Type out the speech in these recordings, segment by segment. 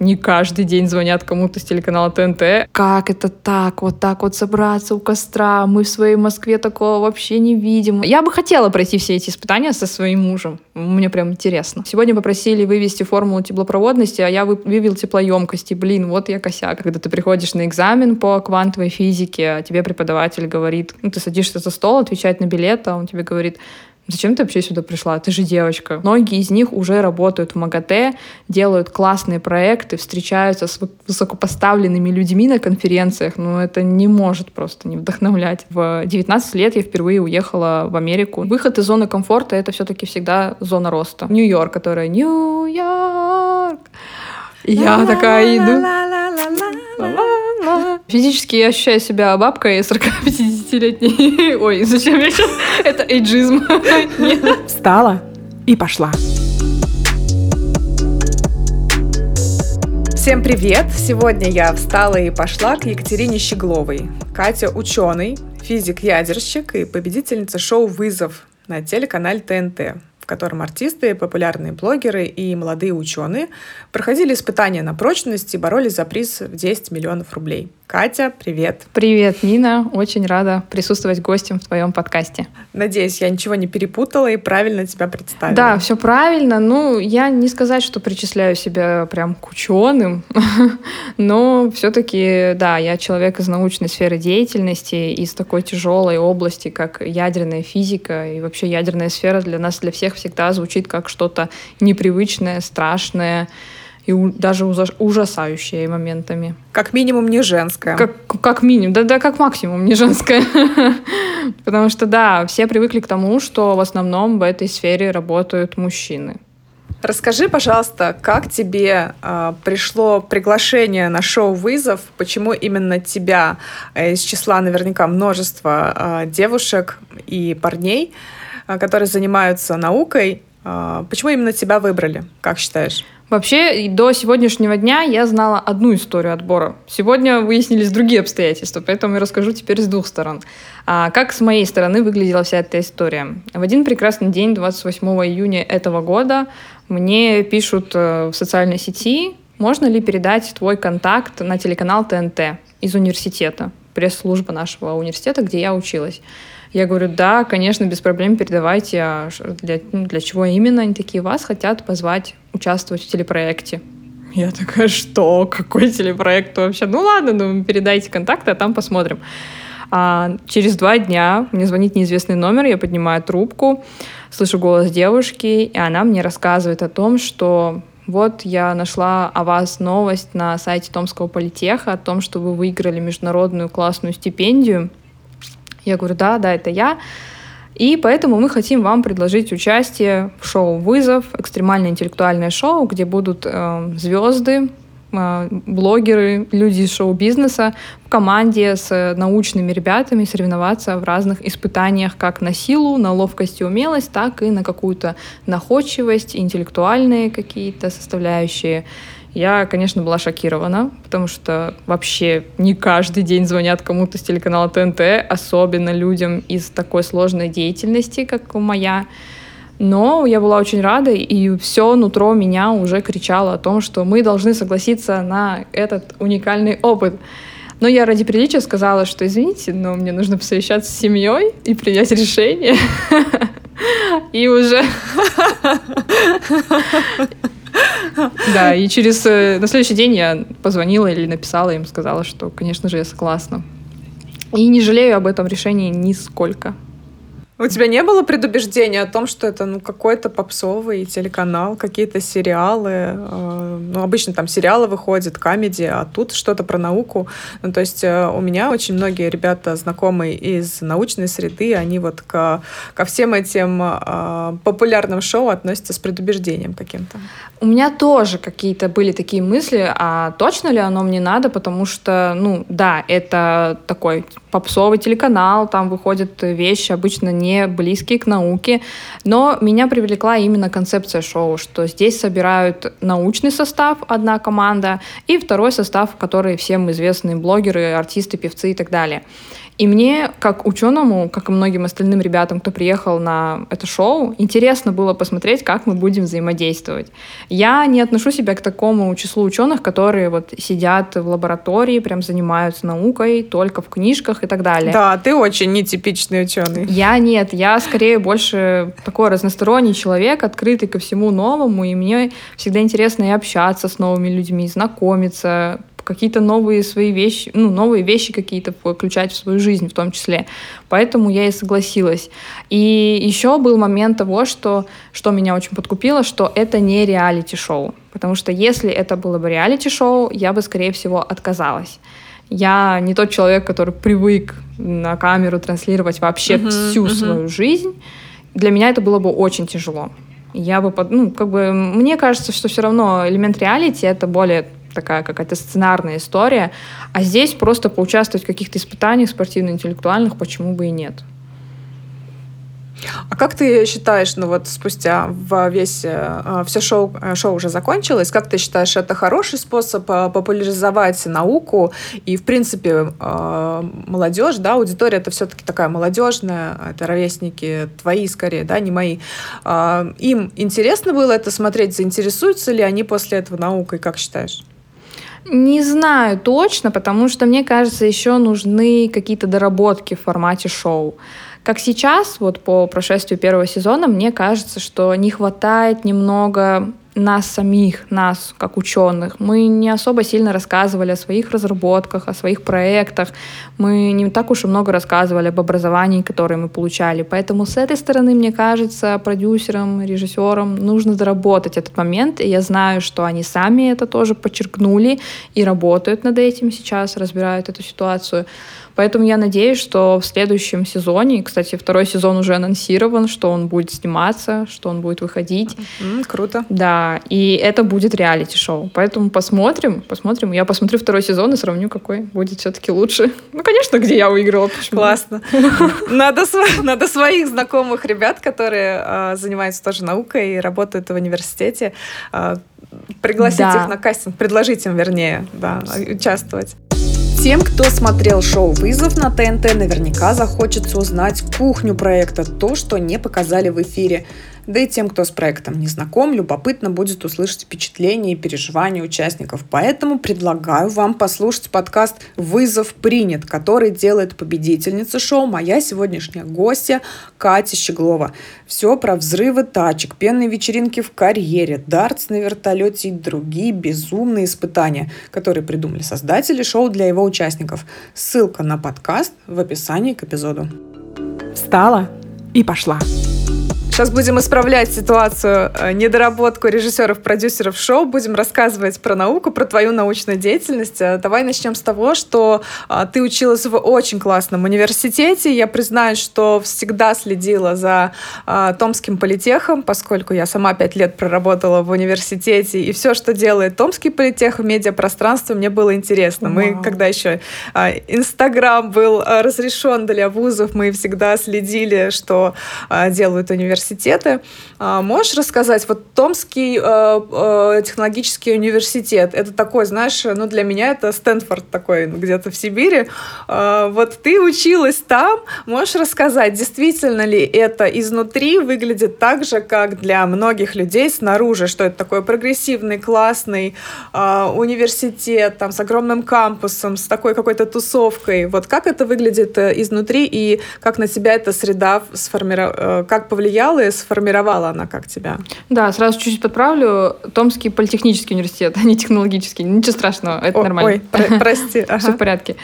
не каждый день звонят кому-то с телеканала ТНТ. Как это так? Вот так вот собраться у костра? Мы в своей Москве такого вообще не видим. Я бы хотела пройти все эти испытания со своим мужем. Мне прям интересно. Сегодня попросили вывести формулу теплопроводности, а я вывел теплоемкости. Блин, вот я косяк. Когда ты приходишь на экзамен по квантовой физике, а тебе преподаватель говорит, ну, ты садишься за стол, отвечать на билет, а он тебе говорит, Зачем ты вообще сюда пришла? Ты же девочка. Многие из них уже работают в МАГАТЭ, делают классные проекты, встречаются с высокопоставленными людьми на конференциях. Но это не может просто не вдохновлять. В 19 лет я впервые уехала в Америку. Выход из зоны комфорта — это все-таки всегда зона роста. Нью-Йорк, которая Нью-Йорк. Я такая иду. Физически я ощущаю себя бабкой 40-50-летней. Ой, зачем я сейчас? Это эйджизм. Встала и пошла. Всем привет! Сегодня я встала и пошла к Екатерине Щегловой. Катя – ученый, физик-ядерщик и победительница шоу «Вызов» на телеканале ТНТ котором артисты, популярные блогеры и молодые ученые проходили испытания на прочность и боролись за приз в 10 миллионов рублей. Катя, привет. Привет, Нина. Очень рада присутствовать гостем в твоем подкасте. Надеюсь, я ничего не перепутала и правильно тебя представила. Да, все правильно. Ну, я не сказать, что причисляю себя прям к ученым, но все-таки, да, я человек из научной сферы деятельности, из такой тяжелой области, как ядерная физика и вообще ядерная сфера для нас, для всех всегда звучит как что-то непривычное, страшное, и даже ужасающее моментами. Как минимум не женское. Как, как минимум, да, да, как максимум не женское. Потому что, да, все привыкли к тому, что в основном в этой сфере работают мужчины. Расскажи, пожалуйста, как тебе э, пришло приглашение на шоу «Вызов», почему именно тебя э, из числа наверняка множества э, девушек и парней, э, которые занимаются наукой, почему именно тебя выбрали, как считаешь? Вообще, до сегодняшнего дня я знала одну историю отбора. Сегодня выяснились другие обстоятельства, поэтому я расскажу теперь с двух сторон. А как с моей стороны выглядела вся эта история? В один прекрасный день, 28 июня этого года, мне пишут э, в социальной сети, можно ли передать твой контакт на телеканал ТНТ из университета, пресс-служба нашего университета, где я училась. Я говорю, да, конечно, без проблем передавайте. А для, ну, для чего именно они такие? Вас хотят позвать участвовать в телепроекте. Я такая, что? Какой телепроект вообще? Ну ладно, ну передайте контакты, а там посмотрим. А через два дня мне звонит неизвестный номер, я поднимаю трубку, слышу голос девушки, и она мне рассказывает о том, что вот я нашла о вас новость на сайте Томского политеха о том, что вы выиграли международную классную стипендию. Я говорю, да, да, это я. И поэтому мы хотим вам предложить участие в шоу «Вызов», экстремальное интеллектуальное шоу, где будут э, звезды, э, блогеры, люди из шоу-бизнеса в команде с научными ребятами соревноваться в разных испытаниях как на силу, на ловкость и умелость, так и на какую-то находчивость, интеллектуальные какие-то составляющие. Я, конечно, была шокирована, потому что вообще не каждый день звонят кому-то с телеканала ТНТ, особенно людям из такой сложной деятельности, как моя. Но я была очень рада, и все нутро меня уже кричало о том, что мы должны согласиться на этот уникальный опыт. Но я ради приличия сказала, что извините, но мне нужно посовещаться с семьей и принять решение. И уже Да, и через... Э, на следующий день я позвонила или написала им, сказала, что, конечно же, я согласна. И не жалею об этом решении нисколько. У тебя не было предубеждения о том, что это ну, какой-то попсовый телеканал, какие-то сериалы? Э, ну, обычно там сериалы выходят, комедии, а тут что-то про науку. Ну, то есть э, у меня очень многие ребята, знакомые из научной среды, они вот ко, ко всем этим э, популярным шоу относятся с предубеждением каким-то. У меня тоже какие-то были такие мысли, а точно ли оно мне надо, потому что, ну, да, это такой попсовый телеканал, там выходят вещи обычно не близкие к науке, но меня привлекла именно концепция шоу, что здесь собирают научный состав, одна команда, и второй состав, который всем известные блогеры, артисты, певцы и так далее. И мне, как ученому, как и многим остальным ребятам, кто приехал на это шоу, интересно было посмотреть, как мы будем взаимодействовать. Я не отношу себя к такому числу ученых, которые вот сидят в лаборатории, прям занимаются наукой, только в книжках и так далее. Да, ты очень нетипичный ученый. Я нет, я скорее больше такой разносторонний человек, открытый ко всему новому, и мне всегда интересно и общаться с новыми людьми, знакомиться, какие-то новые свои вещи, ну, новые вещи какие-то включать в свою жизнь в том числе. Поэтому я и согласилась. И еще был момент того, что, что меня очень подкупило, что это не реалити-шоу. Потому что если это было бы реалити-шоу, я бы, скорее всего, отказалась. Я не тот человек, который привык на камеру транслировать вообще uh-huh, всю uh-huh. свою жизнь. Для меня это было бы очень тяжело. Я бы, ну, как бы, мне кажется, что все равно элемент реалити это более такая какая-то сценарная история, а здесь просто поучаствовать в каких-то испытаниях спортивно-интеллектуальных, почему бы и нет. А как ты считаешь, ну вот спустя весь э, все шоу, э, шоу уже закончилось, как ты считаешь, это хороший способ э, популяризовать науку и, в принципе, молодежь, да, аудитория это все-таки такая молодежная, это ровесники твои скорее, да, не мои. Им интересно было это смотреть, заинтересуются ли они после этого наукой, как считаешь? Не знаю точно, потому что мне кажется, еще нужны какие-то доработки в формате шоу. Как сейчас, вот по прошествию первого сезона, мне кажется, что не хватает немного нас самих, нас как ученых. Мы не особо сильно рассказывали о своих разработках, о своих проектах. Мы не так уж и много рассказывали об образовании, которое мы получали. Поэтому с этой стороны, мне кажется, продюсерам, режиссерам нужно доработать этот момент. И я знаю, что они сами это тоже подчеркнули и работают над этим сейчас, разбирают эту ситуацию. Поэтому я надеюсь, что в следующем сезоне, кстати, второй сезон уже анонсирован, что он будет сниматься, что он будет выходить. Mm, круто. Да, и это будет реалити-шоу. Поэтому посмотрим, посмотрим. Я посмотрю второй сезон и сравню, какой будет все-таки лучше. Ну, конечно, где я выиграла. Почему? Классно. Надо, надо своих знакомых ребят, которые э, занимаются тоже наукой и работают в университете, э, пригласить да. их на кастинг, предложить им, вернее, да, участвовать. Тем, кто смотрел шоу «Вызов» на ТНТ, наверняка захочется узнать кухню проекта, то, что не показали в эфире. Да и тем, кто с проектом не знаком, любопытно будет услышать впечатления и переживания участников. Поэтому предлагаю вам послушать подкаст «Вызов принят», который делает победительница шоу, моя сегодняшняя гостья Катя Щеглова. Все про взрывы тачек, пенные вечеринки в карьере, дартс на вертолете и другие безумные испытания, которые придумали создатели шоу для его участников. Ссылка на подкаст в описании к эпизоду. Встала и пошла. Сейчас будем исправлять ситуацию, э, недоработку режиссеров, продюсеров шоу. Будем рассказывать про науку, про твою научную деятельность. Э, давай начнем с того, что э, ты училась в очень классном университете. Я признаюсь, что всегда следила за Томским политехом, поскольку я сама пять лет проработала в университете. И все, что делает Томский политех в медиапространстве, мне было интересно. Вау. Мы, когда еще Инстаграм был разрешен для вузов, мы всегда следили, что делают университеты университеты. А, можешь рассказать, вот Томский э, э, технологический университет, это такой, знаешь, ну для меня это Стэнфорд такой где-то в Сибири. А, вот ты училась там, можешь рассказать, действительно ли это изнутри выглядит так же, как для многих людей снаружи, что это такой прогрессивный, классный а, университет, там, с огромным кампусом, с такой какой-то тусовкой. Вот как это выглядит э, изнутри и как на тебя эта среда сформировала, как повлияла и сформировала она как тебя? Да, сразу чуть-чуть подправлю. Томский политехнический университет, а не технологический. Ничего страшного, это О, нормально. Ой, прости. Ага. Все в порядке.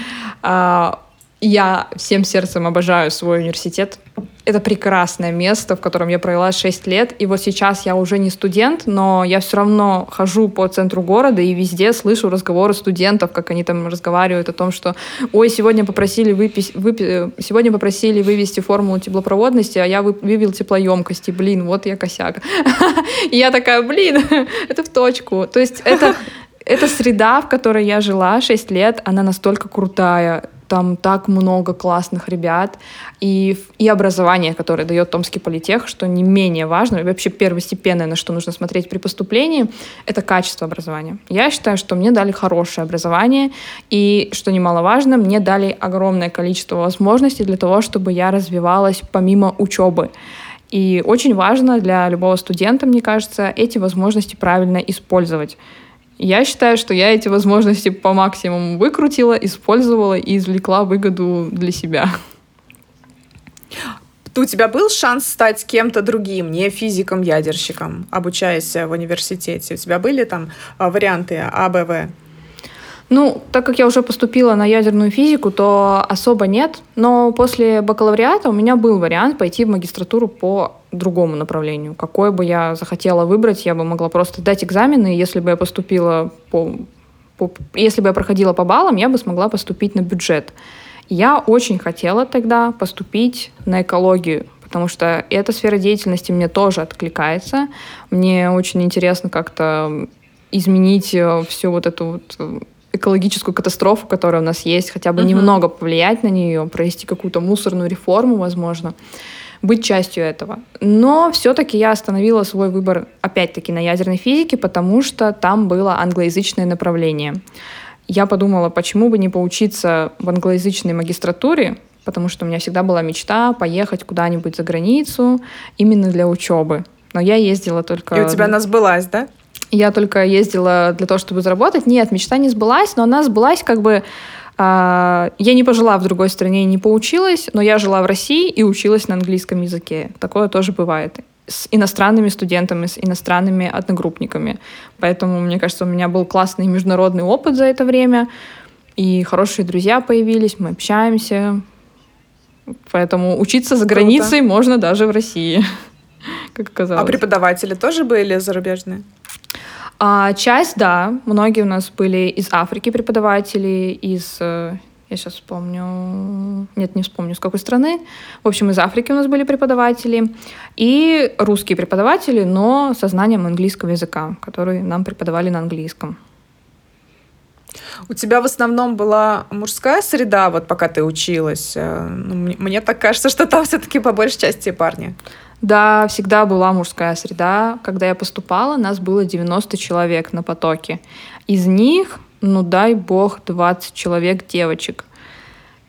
Я всем сердцем обожаю свой университет. Это прекрасное место, в котором я провела 6 лет. И вот сейчас я уже не студент, но я все равно хожу по центру города и везде слышу разговоры студентов, как они там разговаривают о том, что ой, сегодня попросили, выпись, выпи, сегодня попросили вывести формулу теплопроводности, а я вывел теплоемкости. Блин, вот я косяк. И я такая, блин, это в точку. То есть это, эта среда, в которой я жила 6 лет, она настолько крутая там так много классных ребят, и, и образование, которое дает Томский политех, что не менее важно, и вообще первостепенное, на что нужно смотреть при поступлении, это качество образования. Я считаю, что мне дали хорошее образование, и, что немаловажно, мне дали огромное количество возможностей для того, чтобы я развивалась помимо учебы. И очень важно для любого студента, мне кажется, эти возможности правильно использовать. Я считаю, что я эти возможности по максимуму выкрутила, использовала и извлекла выгоду для себя. У тебя был шанс стать кем-то другим, не физиком-ядерщиком, обучаясь в университете? У тебя были там а, варианты А, Б, В? Ну, так как я уже поступила на ядерную физику, то особо нет. Но после бакалавриата у меня был вариант пойти в магистратуру по другому направлению. Какое бы я захотела выбрать, я бы могла просто дать экзамены, если бы я поступила по, по... Если бы я проходила по баллам, я бы смогла поступить на бюджет. Я очень хотела тогда поступить на экологию, потому что эта сфера деятельности мне тоже откликается. Мне очень интересно как-то изменить э, всю вот эту вот э, экологическую катастрофу, которая у нас есть, хотя бы uh-huh. немного повлиять на нее, провести какую-то мусорную реформу, возможно, быть частью этого. Но все-таки я остановила свой выбор опять-таки на ядерной физике, потому что там было англоязычное направление. Я подумала, почему бы не поучиться в англоязычной магистратуре, потому что у меня всегда была мечта поехать куда-нибудь за границу именно для учебы. Но я ездила только... И у тебя она сбылась, да? Я только ездила для того, чтобы заработать. Нет, мечта не сбылась, но она сбылась как бы... Э, я не пожила в другой стране и не поучилась, но я жила в России и училась на английском языке. Такое тоже бывает с иностранными студентами, с иностранными одногруппниками. Поэтому, мне кажется, у меня был классный международный опыт за это время, и хорошие друзья появились, мы общаемся. Поэтому учиться за границей Круто. можно даже в России, как оказалось. А преподаватели тоже были зарубежные? А, часть, да. Многие у нас были из Африки преподаватели, из... Э, я сейчас вспомню... Нет, не вспомню, с какой страны. В общем, из Африки у нас были преподаватели. И русские преподаватели, но со знанием английского языка, которые нам преподавали на английском. У тебя в основном была мужская среда, вот пока ты училась. Э, ну, мне так кажется, что там все-таки по большей части парни. Да, всегда была мужская среда. Когда я поступала, нас было 90 человек на потоке. Из них, ну дай бог, 20 человек девочек.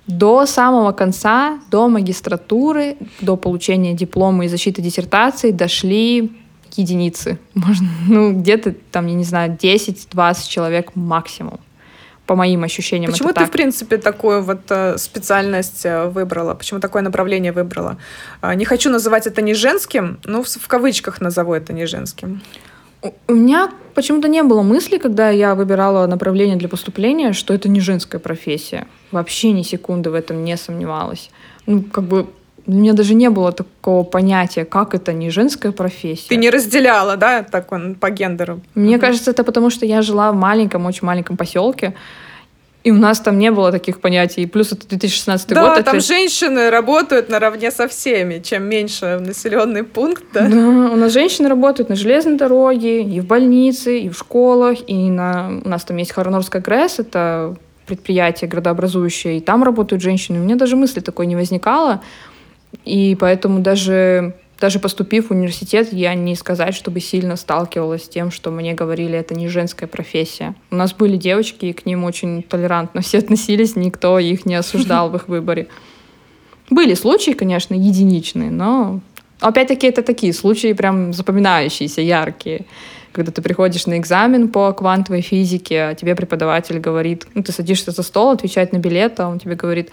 До самого конца, до магистратуры, до получения диплома и защиты диссертации дошли единицы. Можно, ну, где-то там, я не знаю, 10-20 человек максимум по моим ощущениям. Почему ты, так. в принципе, такую вот э, специальность э, выбрала? Почему такое направление выбрала? Э, не хочу называть это не женским, но в, в кавычках назову это не женским. У меня почему-то не было мысли, когда я выбирала направление для поступления, что это не женская профессия. Вообще ни секунды в этом не сомневалась. Ну, как бы у меня даже не было такого понятия, как это не женская профессия. Ты не разделяла, да, так он по гендеру? Мне mm кажется, это потому, что я жила в маленьком, очень маленьком поселке, и у нас там не было таких понятий. Плюс это 2016 да, год. Да, там это... женщины работают наравне со всеми. Чем меньше населенный пункт, да? Да, у нас женщины работают на железной дороге, и в больнице, и в школах, и на... у нас там есть Харонорская ГРЭС, это предприятие градообразующее, и там работают женщины. У меня даже мысли такой не возникало. И поэтому даже, даже поступив в университет, я не сказать, чтобы сильно сталкивалась с тем, что мне говорили, это не женская профессия. У нас были девочки, и к ним очень толерантно все относились, никто их не осуждал в их выборе. Были случаи, конечно, единичные, но опять-таки это такие случаи прям запоминающиеся, яркие. Когда ты приходишь на экзамен по квантовой физике, а тебе преподаватель говорит, ну, ты садишься за стол отвечать на билет, а он тебе говорит,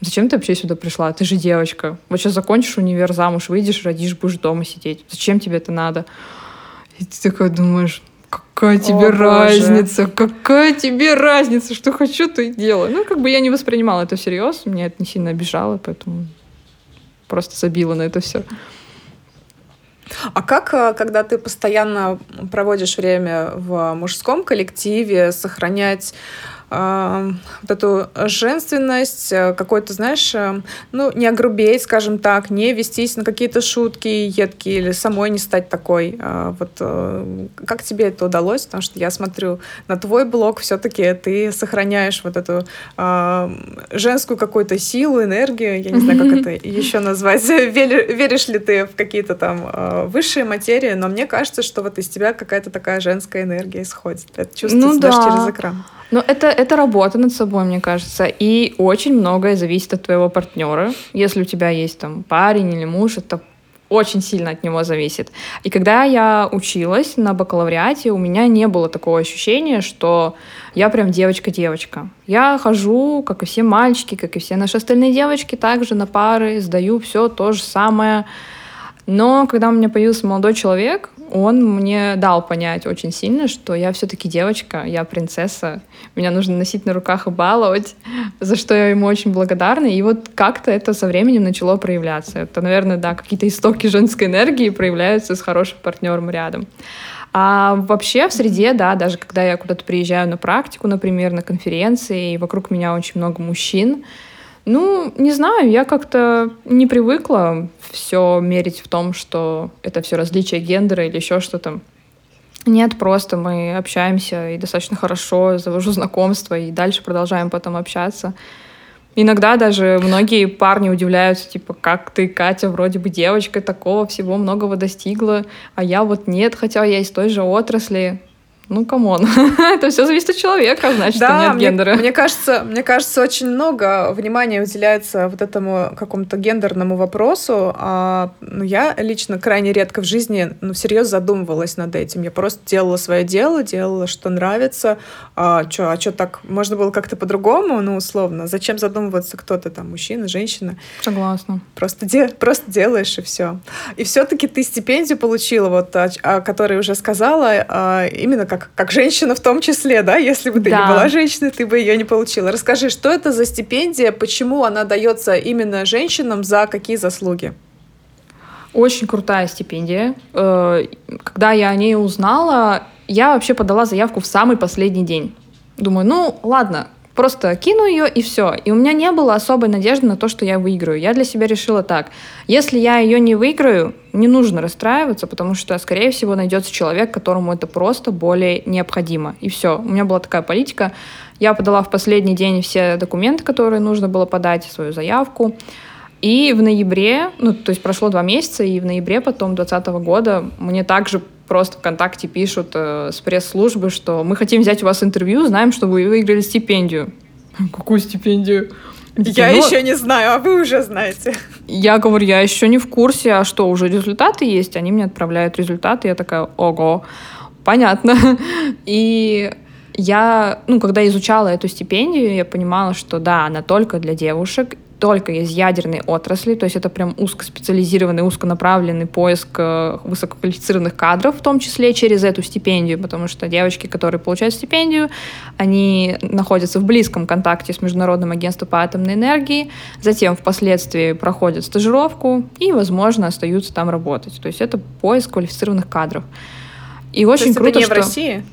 Зачем ты вообще сюда пришла? Ты же девочка. Вот сейчас закончишь универ, замуж выйдешь, родишь, будешь дома сидеть. Зачем тебе это надо? И ты такой думаешь, какая тебе О, разница? Боже. Какая тебе разница? Что хочу, то и делаю. Ну, как бы я не воспринимала это всерьез. Меня это не сильно обижало, поэтому просто забила на это все. А как, э, когда ты постоянно проводишь время в мужском коллективе, сохранять э, вот эту женственность, э, какой-то, знаешь, э, ну, не огрубеть, скажем так, не вестись на какие-то шутки едкие или самой не стать такой. Э, вот э, как тебе это удалось? Потому что я смотрю на твой блог, все-таки ты сохраняешь вот эту э, женскую какую-то силу, энергию, я не знаю, как это еще назвать. Веришь ли ты в какие-то там высшие материи, но мне кажется, что вот из тебя какая-то такая женская энергия исходит. Это чувствуется ну, даже да. через экран. Но это, это работа над собой, мне кажется. И очень многое зависит от твоего партнера. Если у тебя есть там парень или муж, это очень сильно от него зависит. И когда я училась на бакалавриате, у меня не было такого ощущения, что я прям девочка-девочка. Я хожу, как и все мальчики, как и все наши остальные девочки, также на пары, сдаю все то же самое. Но когда у меня появился молодой человек, он мне дал понять очень сильно, что я все-таки девочка, я принцесса, меня нужно носить на руках и баловать, за что я ему очень благодарна. И вот как-то это со временем начало проявляться. Это, наверное, да, какие-то истоки женской энергии проявляются с хорошим партнером рядом. А вообще в среде, да, даже когда я куда-то приезжаю на практику, например, на конференции, и вокруг меня очень много мужчин, ну, не знаю, я как-то не привыкла все мерить в том, что это все различие гендера или еще что-то. Нет, просто мы общаемся и достаточно хорошо, завожу знакомства и дальше продолжаем потом общаться. Иногда даже многие парни удивляются, типа, как ты, Катя, вроде бы девочка, такого всего многого достигла, а я вот нет, хотя я из той же отрасли. Ну, come on. это все зависит от человека, значит, да, нет мне, гендера. Мне кажется, мне кажется, очень много внимания уделяется вот этому какому-то гендерному вопросу. А, ну, я лично крайне редко в жизни, ну, всерьез задумывалась над этим. Я просто делала свое дело, делала, что нравится. А что, а что так? Можно было как-то по-другому, ну, условно. Зачем задумываться, кто то там, мужчина, женщина? Согласна. Просто, де просто делаешь, и все. И все-таки ты стипендию получила, вот, о, о которой уже сказала, а, именно как как, как женщина в том числе, да? Если бы ты да. не была женщиной, ты бы ее не получила. Расскажи, что это за стипендия, почему она дается именно женщинам, за какие заслуги? Очень крутая стипендия. Э, когда я о ней узнала, я вообще подала заявку в самый последний день. Думаю, ну ладно, Просто кину ее и все. И у меня не было особой надежды на то, что я выиграю. Я для себя решила так. Если я ее не выиграю, не нужно расстраиваться, потому что, скорее всего, найдется человек, которому это просто более необходимо. И все. У меня была такая политика. Я подала в последний день все документы, которые нужно было подать, свою заявку. И в ноябре, ну, то есть прошло два месяца, и в ноябре потом 2020 года мне также просто ВКонтакте пишут э, с пресс-службы, что мы хотим взять у вас интервью, знаем, что вы выиграли стипендию. Какую стипендию? Я ну, еще не знаю, а вы уже знаете. Я говорю, я еще не в курсе, а что, уже результаты есть? Они мне отправляют результаты, я такая, ого, понятно. И я, ну, когда изучала эту стипендию, я понимала, что да, она только для девушек, только из ядерной отрасли, то есть это прям узкоспециализированный, узконаправленный поиск э, высококвалифицированных кадров, в том числе через эту стипендию, потому что девочки, которые получают стипендию, они находятся в близком контакте с Международным агентством по атомной энергии, затем впоследствии проходят стажировку и, возможно, остаются там работать. То есть это поиск квалифицированных кадров. И очень то есть круто, это не что... в России?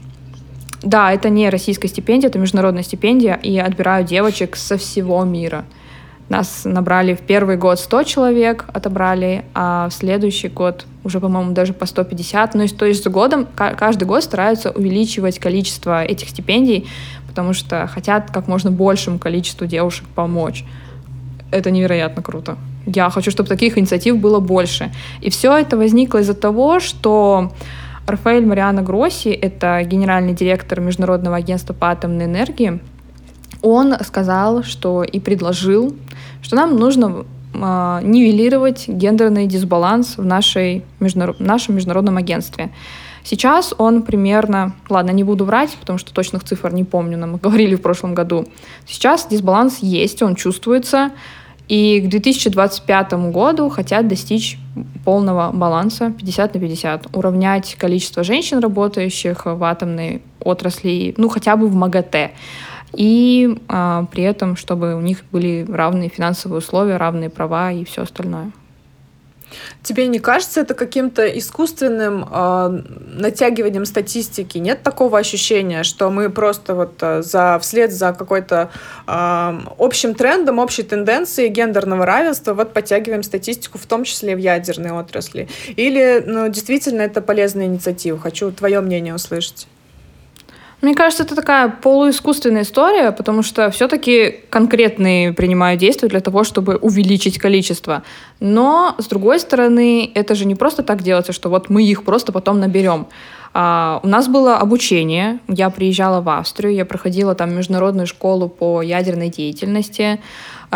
Да, это не российская стипендия, это международная стипендия, и отбирают девочек со всего мира. Нас набрали в первый год 100 человек, отобрали, а в следующий год уже, по-моему, даже по 150. Ну, и то есть с годом, каждый год стараются увеличивать количество этих стипендий, потому что хотят как можно большему количеству девушек помочь. Это невероятно круто. Я хочу, чтобы таких инициатив было больше. И все это возникло из-за того, что Рафаэль Мариана Гросси, это генеральный директор Международного агентства по атомной энергии, он сказал, что и предложил, что нам нужно э, нивелировать гендерный дисбаланс в нашей международ... нашем международном агентстве. Сейчас он примерно, ладно, не буду врать, потому что точных цифр не помню, нам говорили в прошлом году. Сейчас дисбаланс есть, он чувствуется, и к 2025 году хотят достичь полного баланса 50 на 50, уравнять количество женщин, работающих в атомной отрасли, ну хотя бы в МАГАТЭ и а, при этом, чтобы у них были равные финансовые условия, равные права и все остальное. Тебе не кажется это каким-то искусственным э, натягиванием статистики? Нет такого ощущения, что мы просто вот э, за, вслед за какой-то э, общим трендом, общей тенденцией гендерного равенства вот подтягиваем статистику, в том числе в ядерной отрасли? Или ну, действительно это полезная инициатива? Хочу твое мнение услышать. Мне кажется, это такая полуискусственная история, потому что все-таки конкретные принимают действия для того, чтобы увеличить количество. Но, с другой стороны, это же не просто так делается, что вот мы их просто потом наберем. А, у нас было обучение. Я приезжала в Австрию, я проходила там международную школу по ядерной деятельности.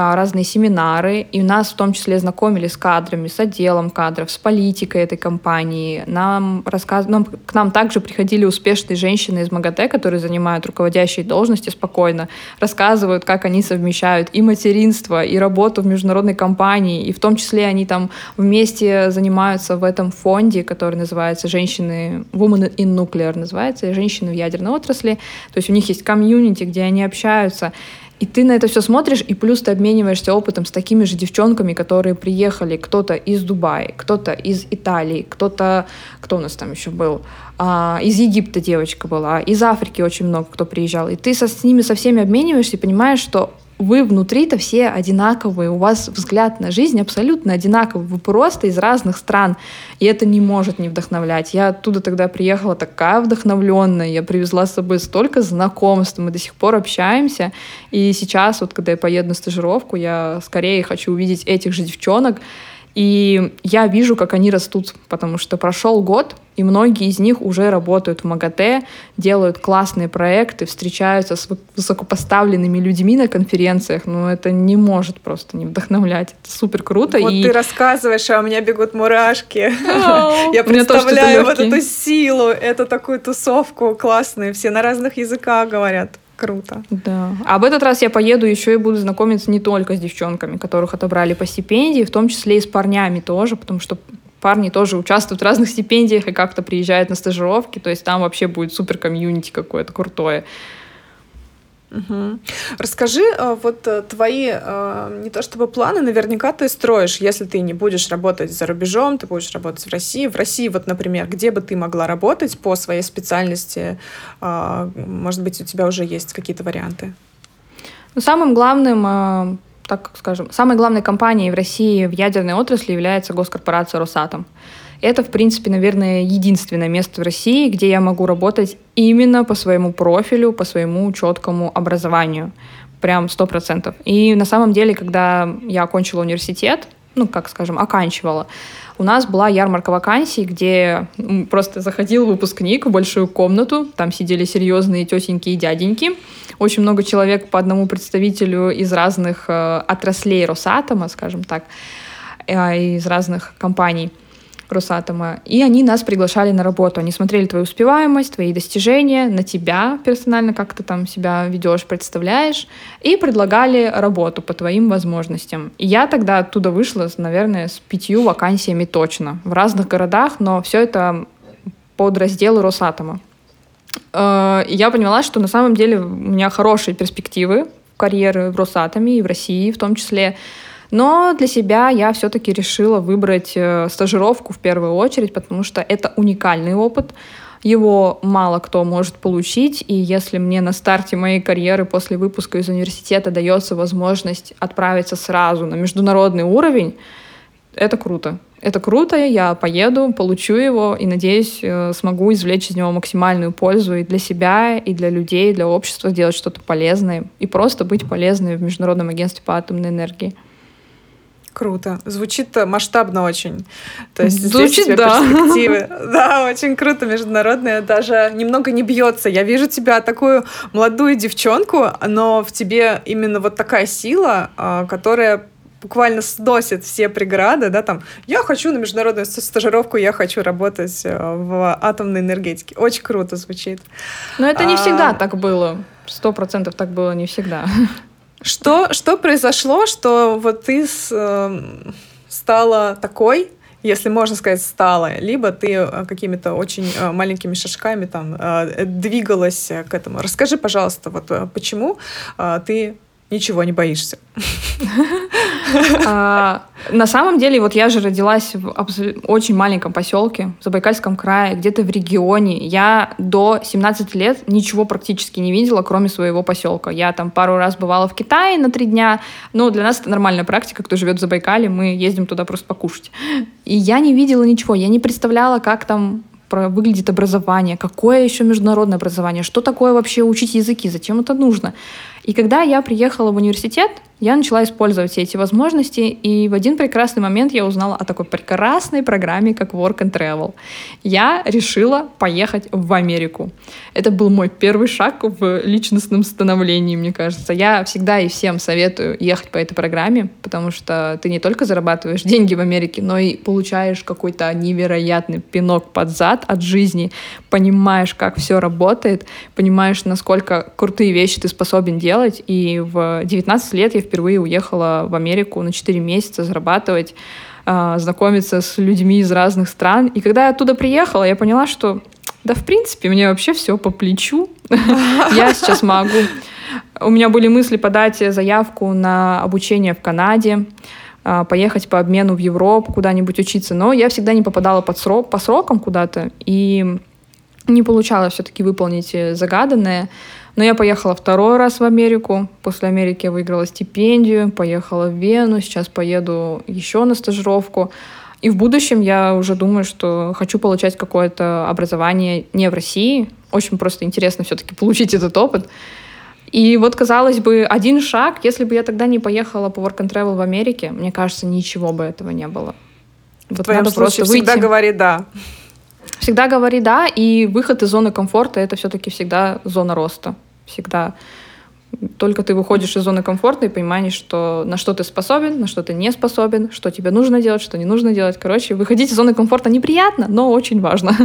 А, разные семинары, и нас в том числе знакомили с кадрами, с отделом кадров, с политикой этой компании. Нам, рассказ... нам к нам также приходили успешные женщины из МАГАТЭ, которые занимают руководящие должности спокойно, рассказывают, как они совмещают и материнство, и работу в международной компании, и в том числе они там вместе занимаются в этом фонде, который называется «Женщины Women in Nuclear», называется «Женщины в ядерной отрасли». То есть у них есть комьюнити, где они общаются. И ты на это все смотришь, и плюс ты обмениваешься опытом с такими же девчонками, которые приехали, кто-то из Дубая, кто-то из Италии, кто-то, кто у нас там еще был, а, из Египта девочка была, из Африки очень много кто приезжал. И ты со, с ними со всеми обмениваешься и понимаешь, что вы внутри-то все одинаковые, у вас взгляд на жизнь абсолютно одинаковый, вы просто из разных стран, и это не может не вдохновлять. Я оттуда тогда приехала такая вдохновленная, я привезла с собой столько знакомств, мы до сих пор общаемся, и сейчас, вот когда я поеду на стажировку, я скорее хочу увидеть этих же девчонок, и я вижу, как они растут, потому что прошел год, и многие из них уже работают в МАГАТЭ, делают классные проекты, встречаются с высокопоставленными людьми на конференциях. Ну, это не может просто не вдохновлять. Это супер круто. Вот и... ты рассказываешь, а у меня бегут мурашки. Я представляю вот эту силу, эту такую тусовку классную. Все на разных языках говорят. Круто. Да. А в этот раз я поеду еще и буду знакомиться не только с девчонками, которых отобрали по стипендии, в том числе и с парнями тоже, потому что парни тоже участвуют в разных стипендиях и как-то приезжают на стажировки, то есть там вообще будет супер комьюнити какое-то крутое. Угу. Расскажи, э, вот э, твои э, не то чтобы планы, наверняка ты строишь, если ты не будешь работать за рубежом, ты будешь работать в России. В России, вот, например, где бы ты могла работать по своей специальности? Может быть, у тебя уже есть какие-то варианты? Ну, самым главным, так скажем, самой главной компанией в России в ядерной отрасли является госкорпорация «Росатом». Это, в принципе, наверное, единственное место в России, где я могу работать именно по своему профилю, по своему четкому образованию. Прям сто процентов. И на самом деле, когда я окончила университет, ну, как скажем, оканчивала, у нас была ярмарка вакансий, где просто заходил выпускник в большую комнату, там сидели серьезные тетеньки и дяденьки, очень много человек по одному представителю из разных э, отраслей Росатома, скажем так, э, из разных компаний – Росатома, и они нас приглашали на работу. Они смотрели твою успеваемость, твои достижения, на тебя персонально, как ты там себя ведешь, представляешь, и предлагали работу по твоим возможностям. И я тогда оттуда вышла, наверное, с пятью вакансиями точно, в разных городах, но все это под разделы Росатома. Э, я поняла, что на самом деле у меня хорошие перспективы карьеры в Росатоме и в России в том числе. Но для себя я все-таки решила выбрать э, стажировку в первую очередь, потому что это уникальный опыт. Его мало кто может получить, и если мне на старте моей карьеры после выпуска из университета дается возможность отправиться сразу на международный уровень, это круто. Это круто, я поеду, получу его и, надеюсь, э, смогу извлечь из него максимальную пользу и для себя, и для людей, и для общества, сделать что-то полезное и просто быть полезной в Международном агентстве по атомной энергии. Круто. Звучит масштабно очень. То есть Звучит, да. перспективы. Да, очень круто, международная. Даже немного не бьется. Я вижу тебя такую молодую девчонку, но в тебе именно вот такая сила, а, которая буквально сносит все преграды, да, там, я хочу на международную стажировку, я хочу работать э, в атомной энергетике. Очень круто звучит. Но это не а... всегда так было. Сто процентов так было не всегда. Что, что произошло, что вот ты с, э, стала такой, если можно сказать, стала, либо ты э, какими-то очень э, маленькими шажками там э, двигалась к этому. Расскажи, пожалуйста, вот почему ты ничего не боишься. А, на самом деле, вот я же родилась в очень маленьком поселке в Забайкальском крае, где-то в регионе. Я до 17 лет ничего практически не видела, кроме своего поселка. Я там пару раз бывала в Китае на три дня. Ну, для нас это нормальная практика, кто живет в Забайкале, мы ездим туда просто покушать. И я не видела ничего, я не представляла, как там выглядит образование, какое еще международное образование, что такое вообще учить языки, зачем это нужно. И когда я приехала в университет, я начала использовать все эти возможности, и в один прекрасный момент я узнала о такой прекрасной программе, как Work and Travel. Я решила поехать в Америку. Это был мой первый шаг в личностном становлении, мне кажется. Я всегда и всем советую ехать по этой программе, потому что ты не только зарабатываешь деньги в Америке, но и получаешь какой-то невероятный пинок под зад от жизни, понимаешь, как все работает, понимаешь, насколько крутые вещи ты способен делать, и в 19 лет я впервые уехала в Америку на 4 месяца зарабатывать, а, знакомиться с людьми из разных стран. И когда я оттуда приехала, я поняла, что да, в принципе, мне вообще все по плечу. Я сейчас могу. У меня были мысли подать заявку на обучение в Канаде, а, поехать по обмену в Европу, куда-нибудь учиться, но я всегда не попадала под срок, по срокам куда-то, и не получалось все-таки выполнить загаданное. Но я поехала второй раз в Америку. После Америки я выиграла стипендию, поехала в Вену, сейчас поеду еще на стажировку. И в будущем я уже думаю, что хочу получать какое-то образование не в России. Очень просто интересно все-таки получить этот опыт. И вот, казалось бы, один шаг, если бы я тогда не поехала по Work and Travel в Америке, мне кажется, ничего бы этого не было. Вот в твоем надо случае просто выйти. всегда говори «да». Всегда говори «да», и выход из зоны комфорта — это все-таки всегда зона роста всегда. Только ты выходишь из зоны комфорта и понимаешь, что на что ты способен, на что ты не способен, что тебе нужно делать, что не нужно делать. Короче, выходить из зоны комфорта неприятно, но очень важно.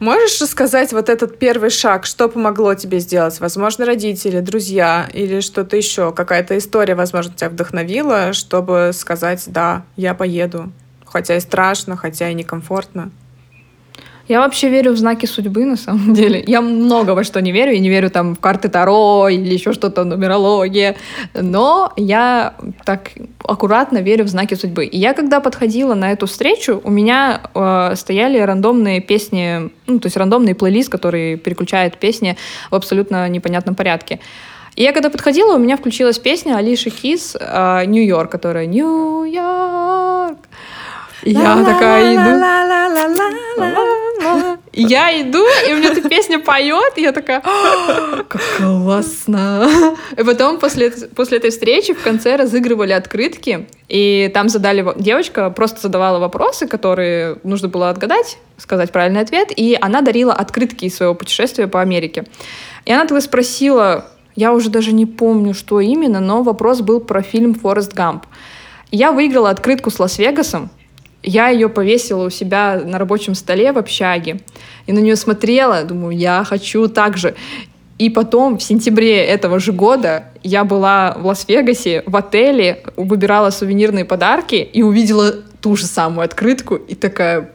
Можешь рассказать вот этот первый шаг, что помогло тебе сделать? Возможно, родители, друзья или что-то еще, какая-то история, возможно, тебя вдохновила, чтобы сказать, да, я поеду. Хотя и страшно, хотя и некомфортно. Я вообще верю в знаки судьбы, на самом деле. Я много во что не верю. Я не верю там в карты Таро или еще что-то, нумерология. Но я так аккуратно верю в знаки судьбы. И я, когда подходила на эту встречу, у меня э, стояли рандомные песни, ну, то есть рандомный плейлист, который переключает песни в абсолютно непонятном порядке. И я когда подходила, у меня включилась песня Алиши Кис «Нью-Йорк», которая «Нью-Йорк». Я такая иду. Я иду, и у меня эта песня поет, и я такая, как классно. И потом после, после этой встречи в конце разыгрывали открытки, и там задали, девочка просто задавала вопросы, которые нужно было отгадать, сказать правильный ответ, и она дарила открытки из своего путешествия по Америке. И она тогда спросила, я уже даже не помню, что именно, но вопрос был про фильм «Форест Гамп». Я выиграла открытку с Лас-Вегасом, я ее повесила у себя на рабочем столе в общаге и на нее смотрела, думаю, я хочу так же. И потом, в сентябре этого же года, я была в Лас-Вегасе, в отеле, выбирала сувенирные подарки и увидела ту же самую открытку и такая,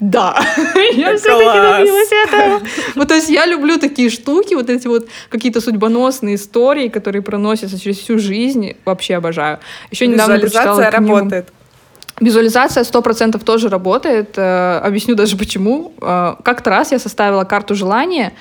да, я все-таки добилась этого. Вот, то есть я люблю такие штуки, вот эти вот какие-то судьбоносные истории, которые проносятся через всю жизнь, вообще обожаю. Еще недавно прочитала работает. Визуализация 100% тоже работает. Э, объясню даже почему. Э, как-то раз я составила карту желания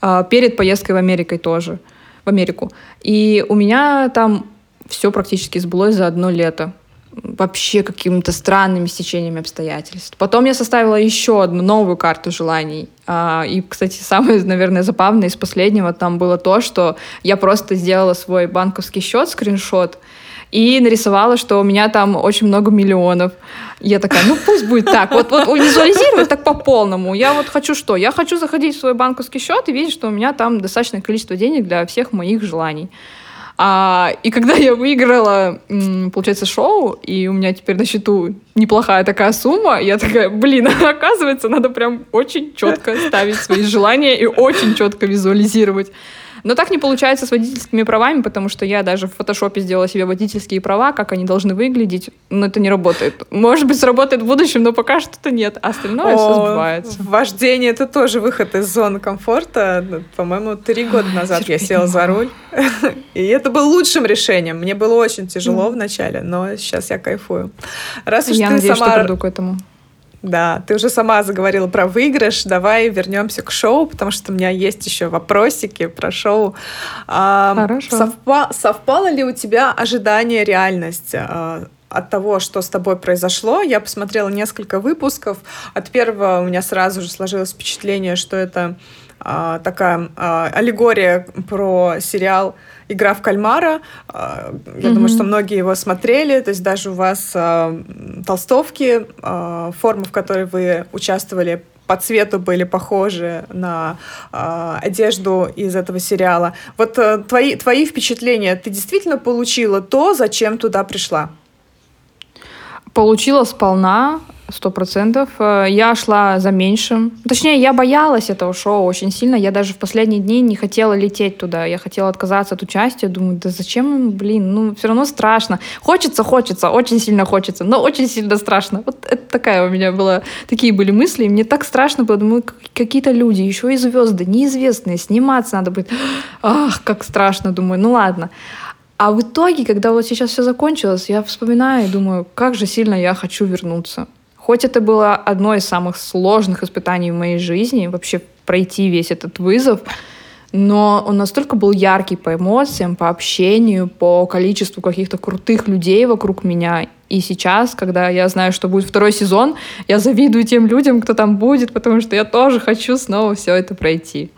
э, перед поездкой в Америку тоже. В Америку. И у меня там все практически сбылось за одно лето. Вообще какими-то странными стечениями обстоятельств. Потом я составила еще одну новую карту желаний. И, кстати, самое, наверное, забавное из последнего там было то, что я просто сделала свой банковский счет, скриншот, и нарисовала, что у меня там очень много миллионов. Я такая, ну пусть будет так. Вот, вот визуализировать так по полному. Я вот хочу что? Я хочу заходить в свой банковский счет и видеть, что у меня там достаточное количество денег для всех моих желаний. А, и когда я выиграла, получается, шоу, и у меня теперь на счету неплохая такая сумма, я такая, блин, оказывается, надо прям очень четко ставить свои желания и очень четко визуализировать. Но так не получается с водительскими правами, потому что я даже в фотошопе сделала себе водительские права, как они должны выглядеть, но это не работает. Может быть, сработает в будущем, но пока что-то нет. А остальное О, все сбывается. Вождение — это тоже выход из зоны комфорта. По-моему, три года назад я села за руль. И это было лучшим решением. Мне было очень тяжело в начале, но сейчас я кайфую. Раз уж я ты надеюсь, сама... что приду к этому. Да, ты уже сама заговорила про выигрыш. Давай вернемся к шоу, потому что у меня есть еще вопросики про шоу. Хорошо. Совпа- совпало ли у тебя ожидание реальность? А, от того, что с тобой произошло. Я посмотрела несколько выпусков. От первого у меня сразу же сложилось впечатление, что это такая а, аллегория про сериал «Игра в кальмара». А, я mm-hmm. думаю, что многие его смотрели. То есть даже у вас а, толстовки, а, форма, в которой вы участвовали, по цвету были похожи на э, одежду из этого сериала. Вот э, твои, твои впечатления, ты действительно получила то, зачем туда пришла? Получила сполна сто процентов. Э, я шла за меньшим. Точнее, я боялась этого шоу очень сильно. Я даже в последние дни не хотела лететь туда. Я хотела отказаться от участия. Думаю, да зачем, блин, ну все равно страшно. Хочется, хочется, очень сильно хочется, но очень сильно страшно. Вот это такая у меня была, такие были мысли. И мне так страшно было. Думаю, какие-то люди, еще и звезды, неизвестные, сниматься надо будет. Ах, как страшно, думаю, ну ладно. А в итоге, когда вот сейчас все закончилось, я вспоминаю и думаю, как же сильно я хочу вернуться. Хоть это было одно из самых сложных испытаний в моей жизни, вообще пройти весь этот вызов, но он настолько был яркий по эмоциям, по общению, по количеству каких-то крутых людей вокруг меня. И сейчас, когда я знаю, что будет второй сезон, я завидую тем людям, кто там будет, потому что я тоже хочу снова все это пройти.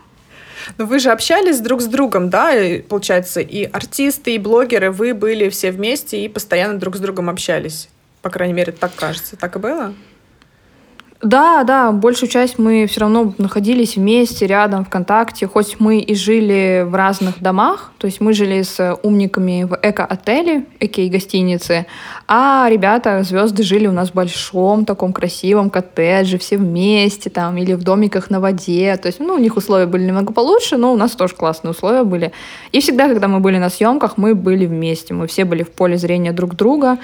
Но вы же общались друг с другом, да, получается, и артисты, и блогеры, вы были все вместе и постоянно друг с другом общались. По крайней мере, так кажется. Так и было? Да, да, большую часть мы все равно находились вместе, рядом, ВКонтакте, хоть мы и жили в разных домах, то есть мы жили с умниками в эко-отеле, эко-гостинице, а ребята, звезды, жили у нас в большом таком красивом коттедже, все вместе там, или в домиках на воде, то есть, ну, у них условия были немного получше, но у нас тоже классные условия были. И всегда, когда мы были на съемках, мы были вместе, мы все были в поле зрения друг друга,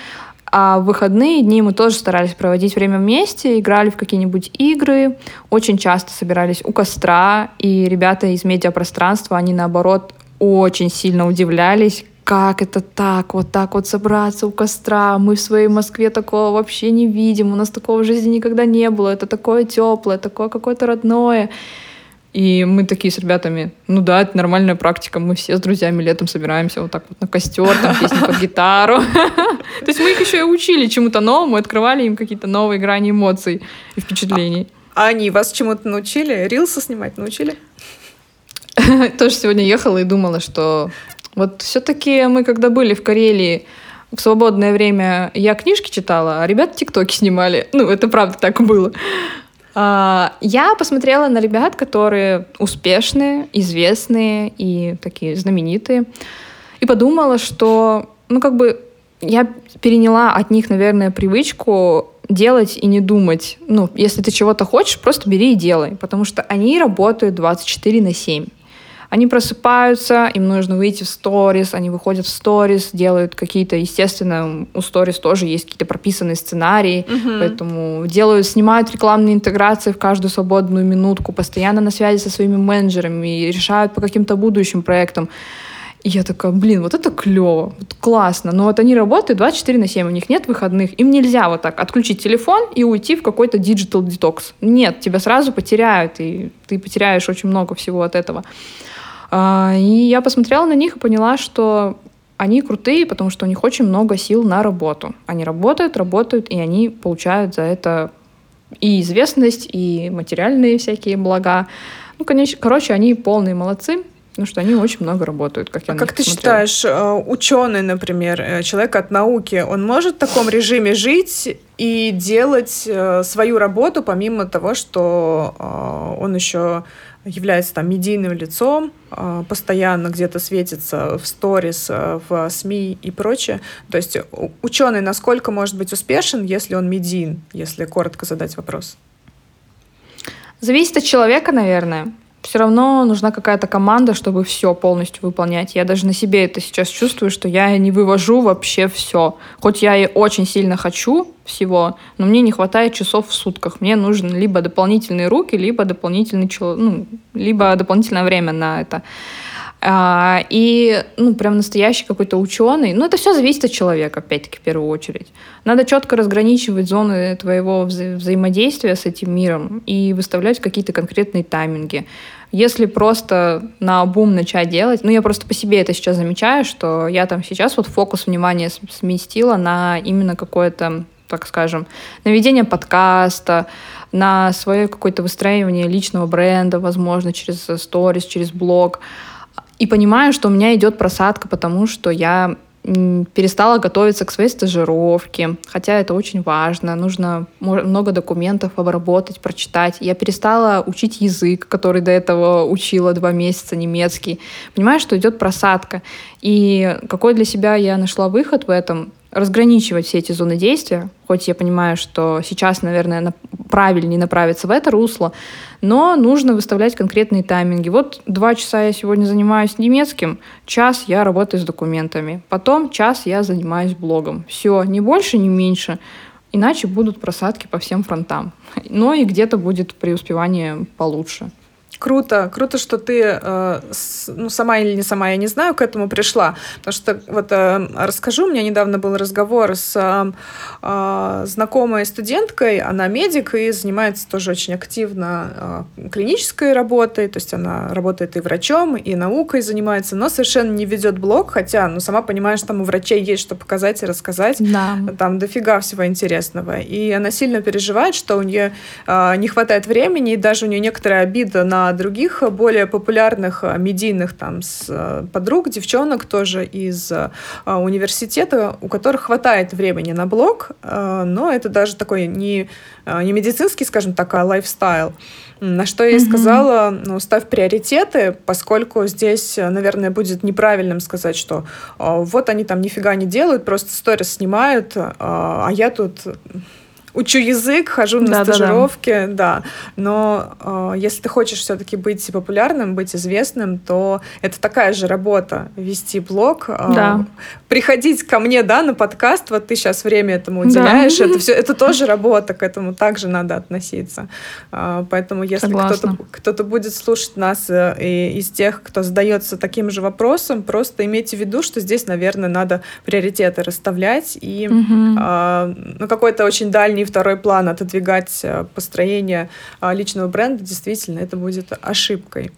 а в выходные дни мы тоже старались проводить время вместе, играли в какие-нибудь игры, очень часто собирались у костра, и ребята из медиапространства, они наоборот очень сильно удивлялись, как это так, вот так вот собраться у костра. Мы в своей Москве такого вообще не видим, у нас такого в жизни никогда не было. Это такое теплое, такое какое-то родное. И мы такие с ребятами, ну да, это нормальная практика, мы все с друзьями летом собираемся вот так вот на костер, там песни под гитару. То есть мы их еще и учили чему-то новому, открывали им какие-то новые грани эмоций и впечатлений. А они вас чему-то научили? Рилсы снимать научили? Тоже сегодня ехала и думала, что вот все-таки мы, когда были в Карелии, в свободное время я книжки читала, а ребята тиктоки снимали. Ну, это правда так было. А, я посмотрела на ребят, которые успешные, известные и такие знаменитые, и подумала, что, ну, как бы я переняла от них, наверное, привычку делать и не думать. Ну, если ты чего-то хочешь, просто бери и делай, потому что они работают 24 на 7. Они просыпаются, им нужно выйти в сторис, они выходят в сторис, делают какие-то, естественно, у сторис тоже есть какие-то прописанные сценарии, uh-huh. поэтому делают, снимают рекламные интеграции в каждую свободную минутку, постоянно на связи со своими менеджерами решают по каким-то будущим проектам. И я такая, блин, вот это клево, вот классно. Но вот они работают 24 на 7, у них нет выходных. Им нельзя вот так отключить телефон и уйти в какой-то digital детокс. Нет, тебя сразу потеряют, и ты потеряешь очень много всего от этого. А, и я посмотрела на них и поняла, что они крутые, потому что у них очень много сил на работу. Они работают, работают, и они получают за это и известность, и материальные всякие блага. Ну, конечно, короче, они полные молодцы, потому что они очень много работают, как я а как ты посмотрела. считаешь, э, ученый, например, э, человек от науки, он может в таком режиме жить и делать э, свою работу, помимо того, что он еще является там медийным лицом, а, постоянно где-то светится в сторис, а, в СМИ и прочее. То есть ученый насколько может быть успешен, если он медийн, если коротко задать вопрос? Зависит от человека, наверное. Все равно нужна какая-то команда, чтобы все полностью выполнять. Я даже на себе это сейчас чувствую, что я не вывожу вообще все. Хоть я и очень сильно хочу всего, но мне не хватает часов в сутках. Мне нужны либо дополнительные руки, либо дополнительный, ну, либо дополнительное время на это. А, и, ну, прям настоящий какой-то ученый. Ну, это все зависит от человека, опять-таки, в первую очередь. Надо четко разграничивать зоны твоего вза взаимодействия с этим миром и выставлять какие-то конкретные тайминги. Если просто на бум начать делать, ну, я просто по себе это сейчас замечаю, что я там сейчас вот фокус внимания сместила на именно какое-то так скажем, на ведение подкаста, на свое какое-то выстраивание личного бренда, возможно, через сторис, через блог. И понимаю, что у меня идет просадка, потому что я перестала готовиться к своей стажировке, хотя это очень важно, нужно много документов обработать, прочитать. Я перестала учить язык, который до этого учила два месяца, немецкий. Понимаю, что идет просадка. И какой для себя я нашла выход в этом? Разграничивать все эти зоны действия, хоть я понимаю, что сейчас, наверное, правильнее направиться в это русло, но нужно выставлять конкретные тайминги. Вот два часа я сегодня занимаюсь немецким, час я работаю с документами, потом час я занимаюсь блогом. Все, ни больше, ни меньше. Иначе будут просадки по всем фронтам. Но и где-то будет преуспевание получше. Круто, круто, что ты, э, с, ну, сама или не сама, я не знаю, к этому пришла. Потому что, вот, э, расскажу, у меня недавно был разговор с э, э знакомой студенткой, она медик и занимается тоже очень активно э, клинической работой, то есть она работает и врачом, и наукой занимается, но совершенно не ведет блог, хотя, ну, сама понимаешь, там у врачей есть что показать и рассказать. Да. Там дофига всего интересного. И она сильно переживает, что у нее э, не хватает времени, и даже у нее некоторая обида на других более популярных э, медийных там с э, подруг, девчонок тоже из э, университета, у которых хватает времени на блог, но это даже такой не, не медицинский, скажем так, а лайфстайл. На что я ей сказала, ну, ставь приоритеты, поскольку здесь, наверное, будет неправильным сказать, что вот они там нифига не делают, просто сторис снимают, а я тут учу язык, хожу на да, стажировки, да, да. да. Но э, если ты хочешь все-таки быть популярным, быть известным, то это такая же работа вести блог, э, да. приходить ко мне, да, на подкаст. Вот ты сейчас время этому уделяешь, да. это все, это тоже работа, к этому также надо относиться. Э, поэтому если кто-то кто-то будет слушать нас э, и из тех, кто задается таким же вопросом, просто имейте в виду, что здесь, наверное, надо приоритеты расставлять и угу. э, ну какой-то очень дальний второй план, отодвигать э, построение а, личного бренда, действительно, это будет ошибкой.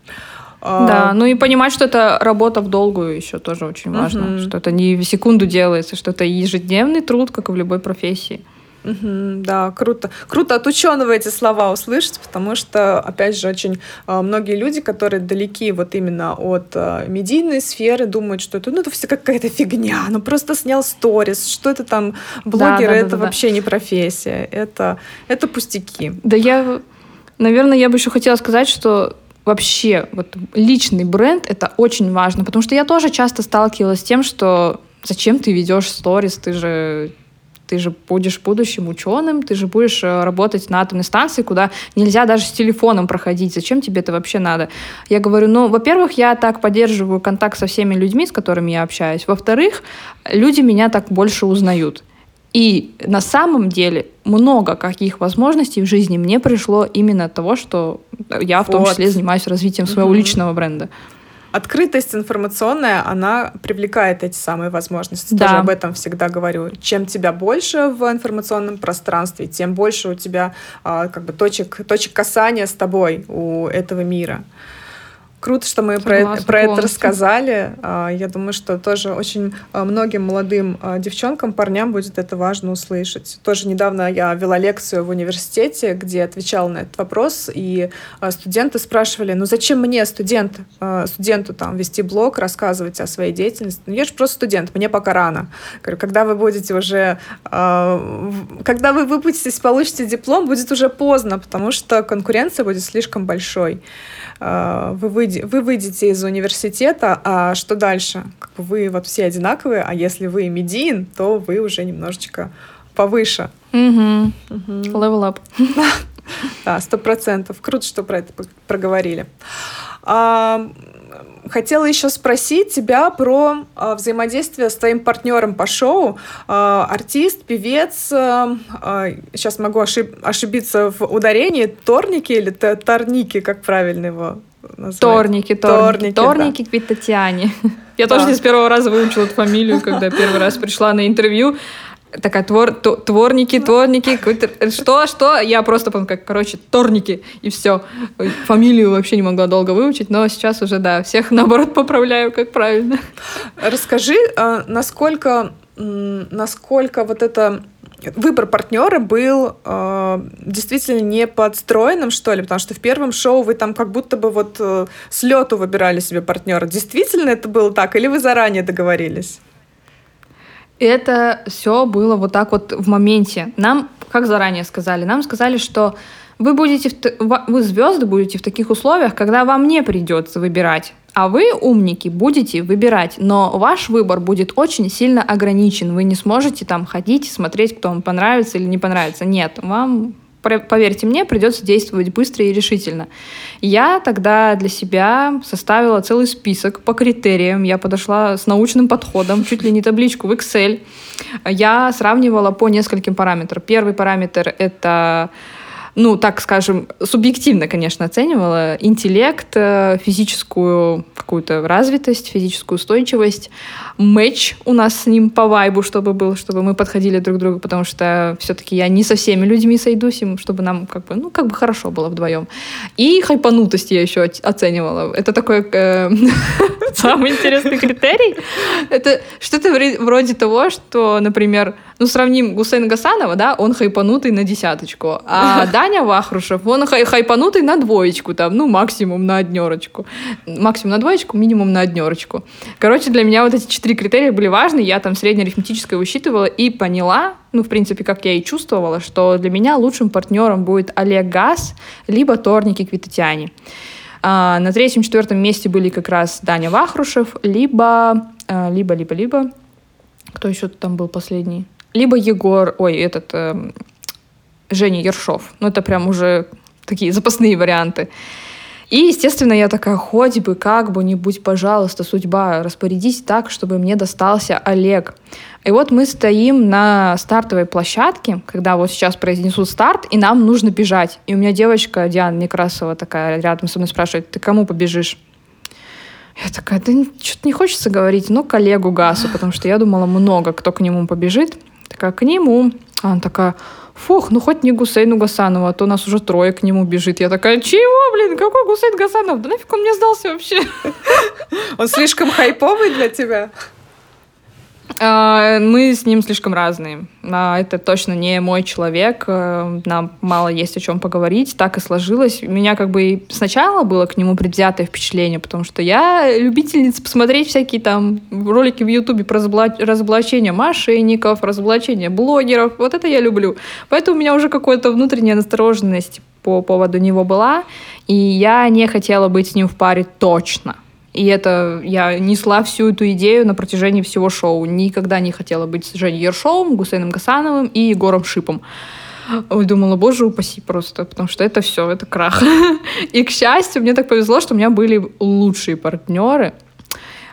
А, да, ну и понимать, что это работа в долгую еще тоже очень важно, угу. что это не в секунду делается, что это ежедневный труд, как и в любой профессии. Угу, да, круто. Круто от ученого эти слова услышать, потому что, опять же, очень э, многие люди, которые далеки вот именно от э, медийной сферы, думают, что это, ну, это все какая-то фигня, ну, просто снял сторис, что это там, блогеры, да, да, это да, вообще да. не профессия, это, это пустяки. Да я, наверное, я бы еще хотела сказать, что вообще вот личный бренд это очень важно, потому что я тоже часто сталкивалась с тем, что зачем ты ведешь сторис, ты же ты же будешь будущим ученым, ты же будешь э, работать на атомной станции, куда нельзя даже с телефоном проходить. Зачем тебе это вообще надо? Я говорю, ну, во-первых, я так поддерживаю контакт со всеми людьми, с которыми я общаюсь. Во-вторых, люди меня так больше узнают. И на самом деле много каких возможностей в жизни мне пришло именно от того, что я в том числе занимаюсь развитием своего угу. личного бренда открытость информационная, она привлекает эти самые возможности. Да. Тоже об этом всегда говорю. Чем тебя больше в информационном пространстве, тем больше у тебя а, как бы точек, точек касания с тобой у этого мира. Круто, что мы Согласна, про, про это рассказали. А, я думаю, что тоже очень а, многим молодым а, девчонкам, парням будет это важно услышать. Тоже недавно я вела лекцию в университете, где отвечала на этот вопрос, и студенты спрашивали, ну зачем мне, студент, студенту там вести блог, рассказывать о своей деятельности? Ну я же просто студент, мне пока рано. Говорю, когда вы будете уже, когда вы выпуститесь, получите диплом, будет уже поздно, потому что конкуренция будет слишком большой. Вы выйдете выйдете, вы выйдете из университета, а что дальше? Как бы вы вот все одинаковые, а если вы медиин, то вы уже немножечко повыше. Угу. Угу. Level up. Да, сто процентов. Круто, что про это проговорили. Хотела еще спросить тебя про а, взаимодействие с твоим партнером по шоу. А, артист, певец, а, сейчас могу ошиб ошибиться в ударении, торники или торники, как правильно его назвать? Торники, торники. Торники, торники да. к Татьяне. Я да. тоже не с первого раза выучила эту фамилию, когда первый раз пришла на интервью такая твор, творники, творники, что, что, я просто, как, короче, торники, и все. Фамилию вообще не могла долго выучить, но сейчас уже, да, всех, наоборот, поправляю, как правильно. Расскажи, а, насколько, насколько вот это выбор партнера был э, действительно не подстроенным, что ли, потому что в первом шоу вы там как будто бы вот э, с лету выбирали себе партнера. Действительно это было так, или вы заранее договорились? Это все было вот так вот в моменте. Нам, как заранее сказали, нам сказали, что вы будете, в, вы звезды будете в таких условиях, когда вам не придется выбирать. А вы, умники, будете выбирать, но ваш выбор будет очень сильно ограничен. Вы не сможете там ходить смотреть, кто вам понравится или не понравится. Нет, вам поверьте мне, придется действовать быстро и решительно. Я тогда для себя составила целый список по критериям. Я подошла с научным подходом, чуть ли не табличку в Excel. Я сравнивала по нескольким параметрам. Первый параметр — это ну, так скажем, субъективно, конечно, оценивала интеллект, э, физическую какую-то развитость, физическую устойчивость, матч у нас с ним по вайбу, чтобы был, чтобы мы подходили друг к другу, потому что все-таки я не со всеми людьми сойдусь, чтобы нам как бы, ну, как бы хорошо было вдвоем. И хайпанутость я еще оценивала. Это такой э, самый интересный критерий. Это что-то вроде того, что, например, ну, сравним Гусейна Гасанова, да, он хайпанутый на десяточку, а Даня Вахрушев, он хай хайпанутый на двоечку, там, ну, максимум на однерочку. Максимум на двоечку, минимум на однерочку. Короче, для меня вот эти четыре критерия были важны, я там среднеарифметическое высчитывала и поняла, ну, в принципе, как я и чувствовала, что для меня лучшим партнером будет Олег Газ, либо Торники Квитатяне. А, на третьем, четвертом месте были как раз Даня Вахрушев, либо, а, либо, либо, либо, кто еще там был последний? либо Егор, ой, этот э, Женя Ершов. Ну, это прям уже такие запасные варианты. И, естественно, я такая, хоть бы, как бы, не будь, пожалуйста, судьба, распорядись так, чтобы мне достался Олег. И вот мы стоим на стартовой площадке, когда вот сейчас произнесут старт, и нам нужно бежать. И у меня девочка Диана Некрасова такая рядом со мной спрашивает, ты кому побежишь? Я такая, да что-то не хочется говорить, ну, коллегу Гасу, потому что я думала, много кто к нему побежит. Такая, к нему. А она такая, фух, ну хоть не Гусейну Гасанову, а то нас уже трое к нему бежит. Я такая, чего, блин, какой Гусейн Гасанов? Да нафиг он мне сдался вообще? Он слишком хайповый для тебя? А, мы с ним слишком разные. А, это точно не мой человек. Э, нам мало есть о чем поговорить. Так и сложилось. У меня как бы сначала было к нему предвзятое впечатление, потому что я любительница посмотреть всякие там ролики в Ютубе про разоблачение мошенников, разоблачение блогеров. Вот это я люблю. Поэтому у меня уже какая-то внутренняя настороженность по поводу него была. И я не хотела быть с ним в паре точно. И это я несла всю эту идею на протяжении всего шоу. Никогда не хотела быть с Женей Ершовым, Гусейном Гасановым и Егором Шипом. Думала, боже упаси просто, потому что это все, это крах. И, к счастью, мне так повезло, что у меня были лучшие партнеры.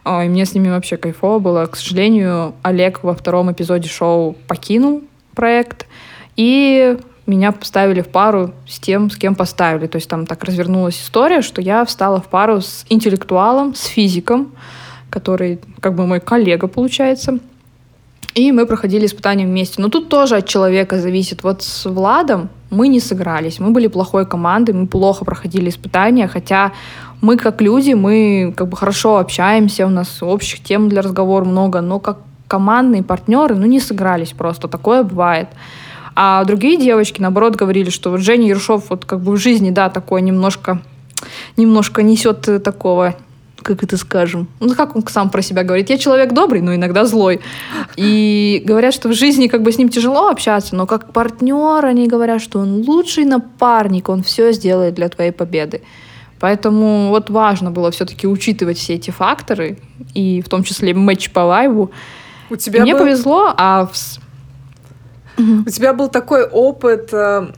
И мне с ними вообще кайфово было. К сожалению, Олег во втором эпизоде шоу покинул проект. И меня поставили в пару с тем, с кем поставили. То есть там так развернулась история, что я встала в пару с интеллектуалом, с физиком, который как бы мой коллега получается. И мы проходили испытания вместе. Но тут тоже от человека зависит. Вот с Владом мы не сыгрались. Мы были плохой командой, мы плохо проходили испытания, хотя мы как люди, мы как бы хорошо общаемся, у нас общих тем для разговора много, но как командные партнеры, ну, не сыгрались просто. Такое бывает. А другие девочки, наоборот, говорили, что вот Женя Ершов вот как бы в жизни, да, такое немножко, немножко несет такого как это скажем, ну как он сам про себя говорит, я человек добрый, но иногда злой. И говорят, что в жизни как бы с ним тяжело общаться, но как партнер они говорят, что он лучший напарник, он все сделает для твоей победы. Поэтому вот важно было все-таки учитывать все эти факторы, и в том числе матч по вайбу. У тебя мне был... повезло, а в... У тебя был такой опыт э,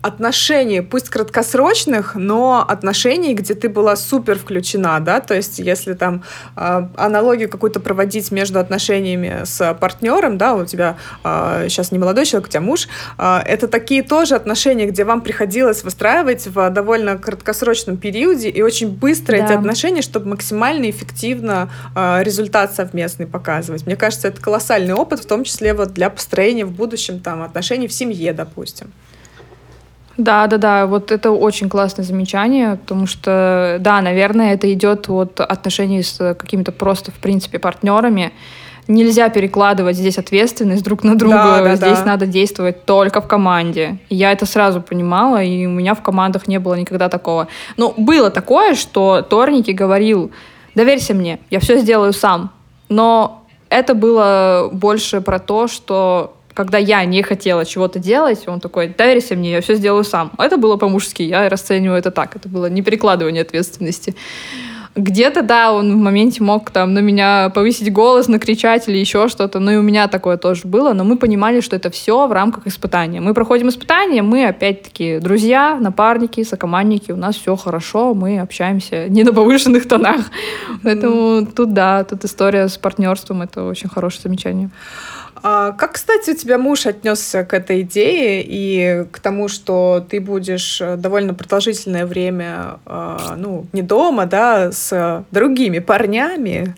отношений, пусть краткосрочных, но отношений, где ты была супер включена, да, то есть если там э, аналогию какую-то проводить между отношениями с партнером, да, у тебя э, сейчас не молодой человек, у тебя муж, э, это такие тоже отношения, где вам приходилось выстраивать в довольно краткосрочном периоде и очень быстро да. эти отношения, чтобы максимально эффективно э, результат совместный показывать. Мне кажется, это колоссальный опыт, в том числе вот для построения в будущем там отношений в семье, допустим. Да, да, да, вот это очень классное замечание, потому что, да, наверное, это идет от отношений с какими-то просто, в принципе, партнерами. Нельзя перекладывать здесь ответственность друг на друга. Да, да, здесь да. надо действовать только в команде. я это сразу понимала, и у меня в командах не было никогда такого. Но было такое, что Торники говорил, доверься мне, я все сделаю сам. Но это было больше про то, что когда я не хотела чего-то делать, он такой, доверься мне, я все сделаю сам. Это было по-мужски, я расцениваю это так. Это было не перекладывание ответственности. Где-то, да, он в моменте мог там на меня повысить голос, накричать или еще что-то. Ну и у меня такое тоже было. Но мы понимали, что это все в рамках испытания. Мы проходим испытания, мы опять-таки друзья, напарники, сокомандники. У нас все хорошо, мы общаемся не на повышенных тонах. Поэтому тут, да, тут история с партнерством. Это очень хорошее замечание. А как, кстати, у тебя муж отнесся к этой идее и к тому, что ты будешь э, довольно продолжительное время, а, ну, не дома, да, с другими парнями?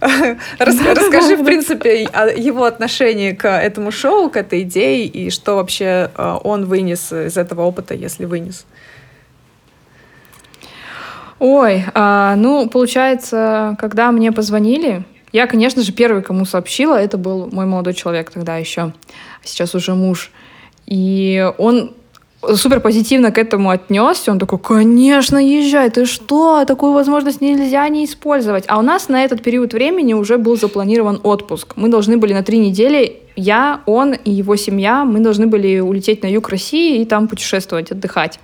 Расскажи, в принципе, о его отношении к этому шоу, к этой идее, и что вообще э, он вынес из этого опыта, если вынес. Ой, а, ну, получается, когда мне позвонили, я, конечно же, первый, кому сообщила, это был мой молодой человек тогда еще, сейчас уже муж. И он супер позитивно к этому отнесся. Он такой, конечно, езжай, ты что? Такую возможность нельзя не использовать. А у нас на этот период времени уже был запланирован отпуск. Мы должны были на три недели, я, он и его семья, мы должны были улететь на юг России и там путешествовать, отдыхать.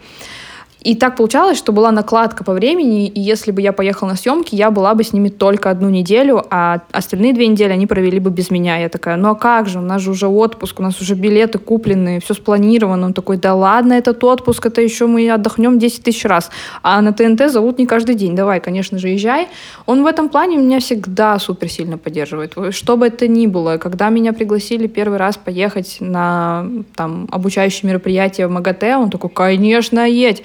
И так получалось, что была накладка по времени, и если бы я поехала на съемки, я была бы с ними только одну неделю, а остальные две недели они провели бы без меня. Я такая, ну а как же, у нас же уже отпуск, у нас уже билеты куплены, все спланировано. Он такой, да ладно, этот отпуск, это еще мы отдохнем 10 тысяч раз. А на ТНТ зовут не каждый день, давай, конечно же, езжай. Он в этом плане меня всегда супер сильно поддерживает. Что бы это ни было, когда меня пригласили первый раз поехать на там, обучающее мероприятие в МАГАТЭ, он такой, конечно, едь.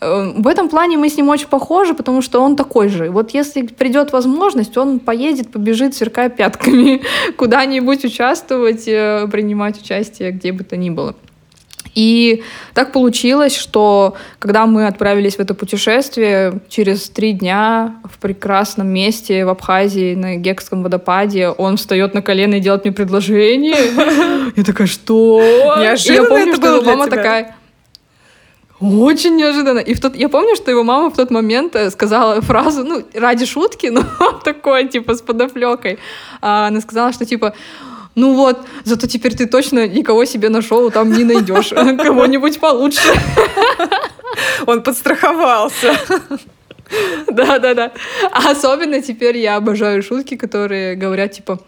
Э, в этом плане мы с ним очень похожи, потому что он такой же. Вот если придет возможность, он поедет, побежит, сверкая пятками, куда-нибудь участвовать, э, принимать участие, где бы то ни было. И так получилось, что когда мы отправились в это путешествие, через три дня в прекрасном месте в Абхазии на Гекском водопаде он встает на колено и делает мне предложение. Я такая, что? Неожиданно я помню, что мама такая, очень неожиданно. И в тот, я помню, что его мама в тот момент э, сказала фразу, ну, ради шутки, но такой, типа, с подоплекой. А она сказала, что, типа, ну вот, зато теперь ты точно никого себе нашел, там не найдешь кого-нибудь получше. Он подстраховался. Да, да, да. А особенно теперь я обожаю шутки, которые говорят, типа,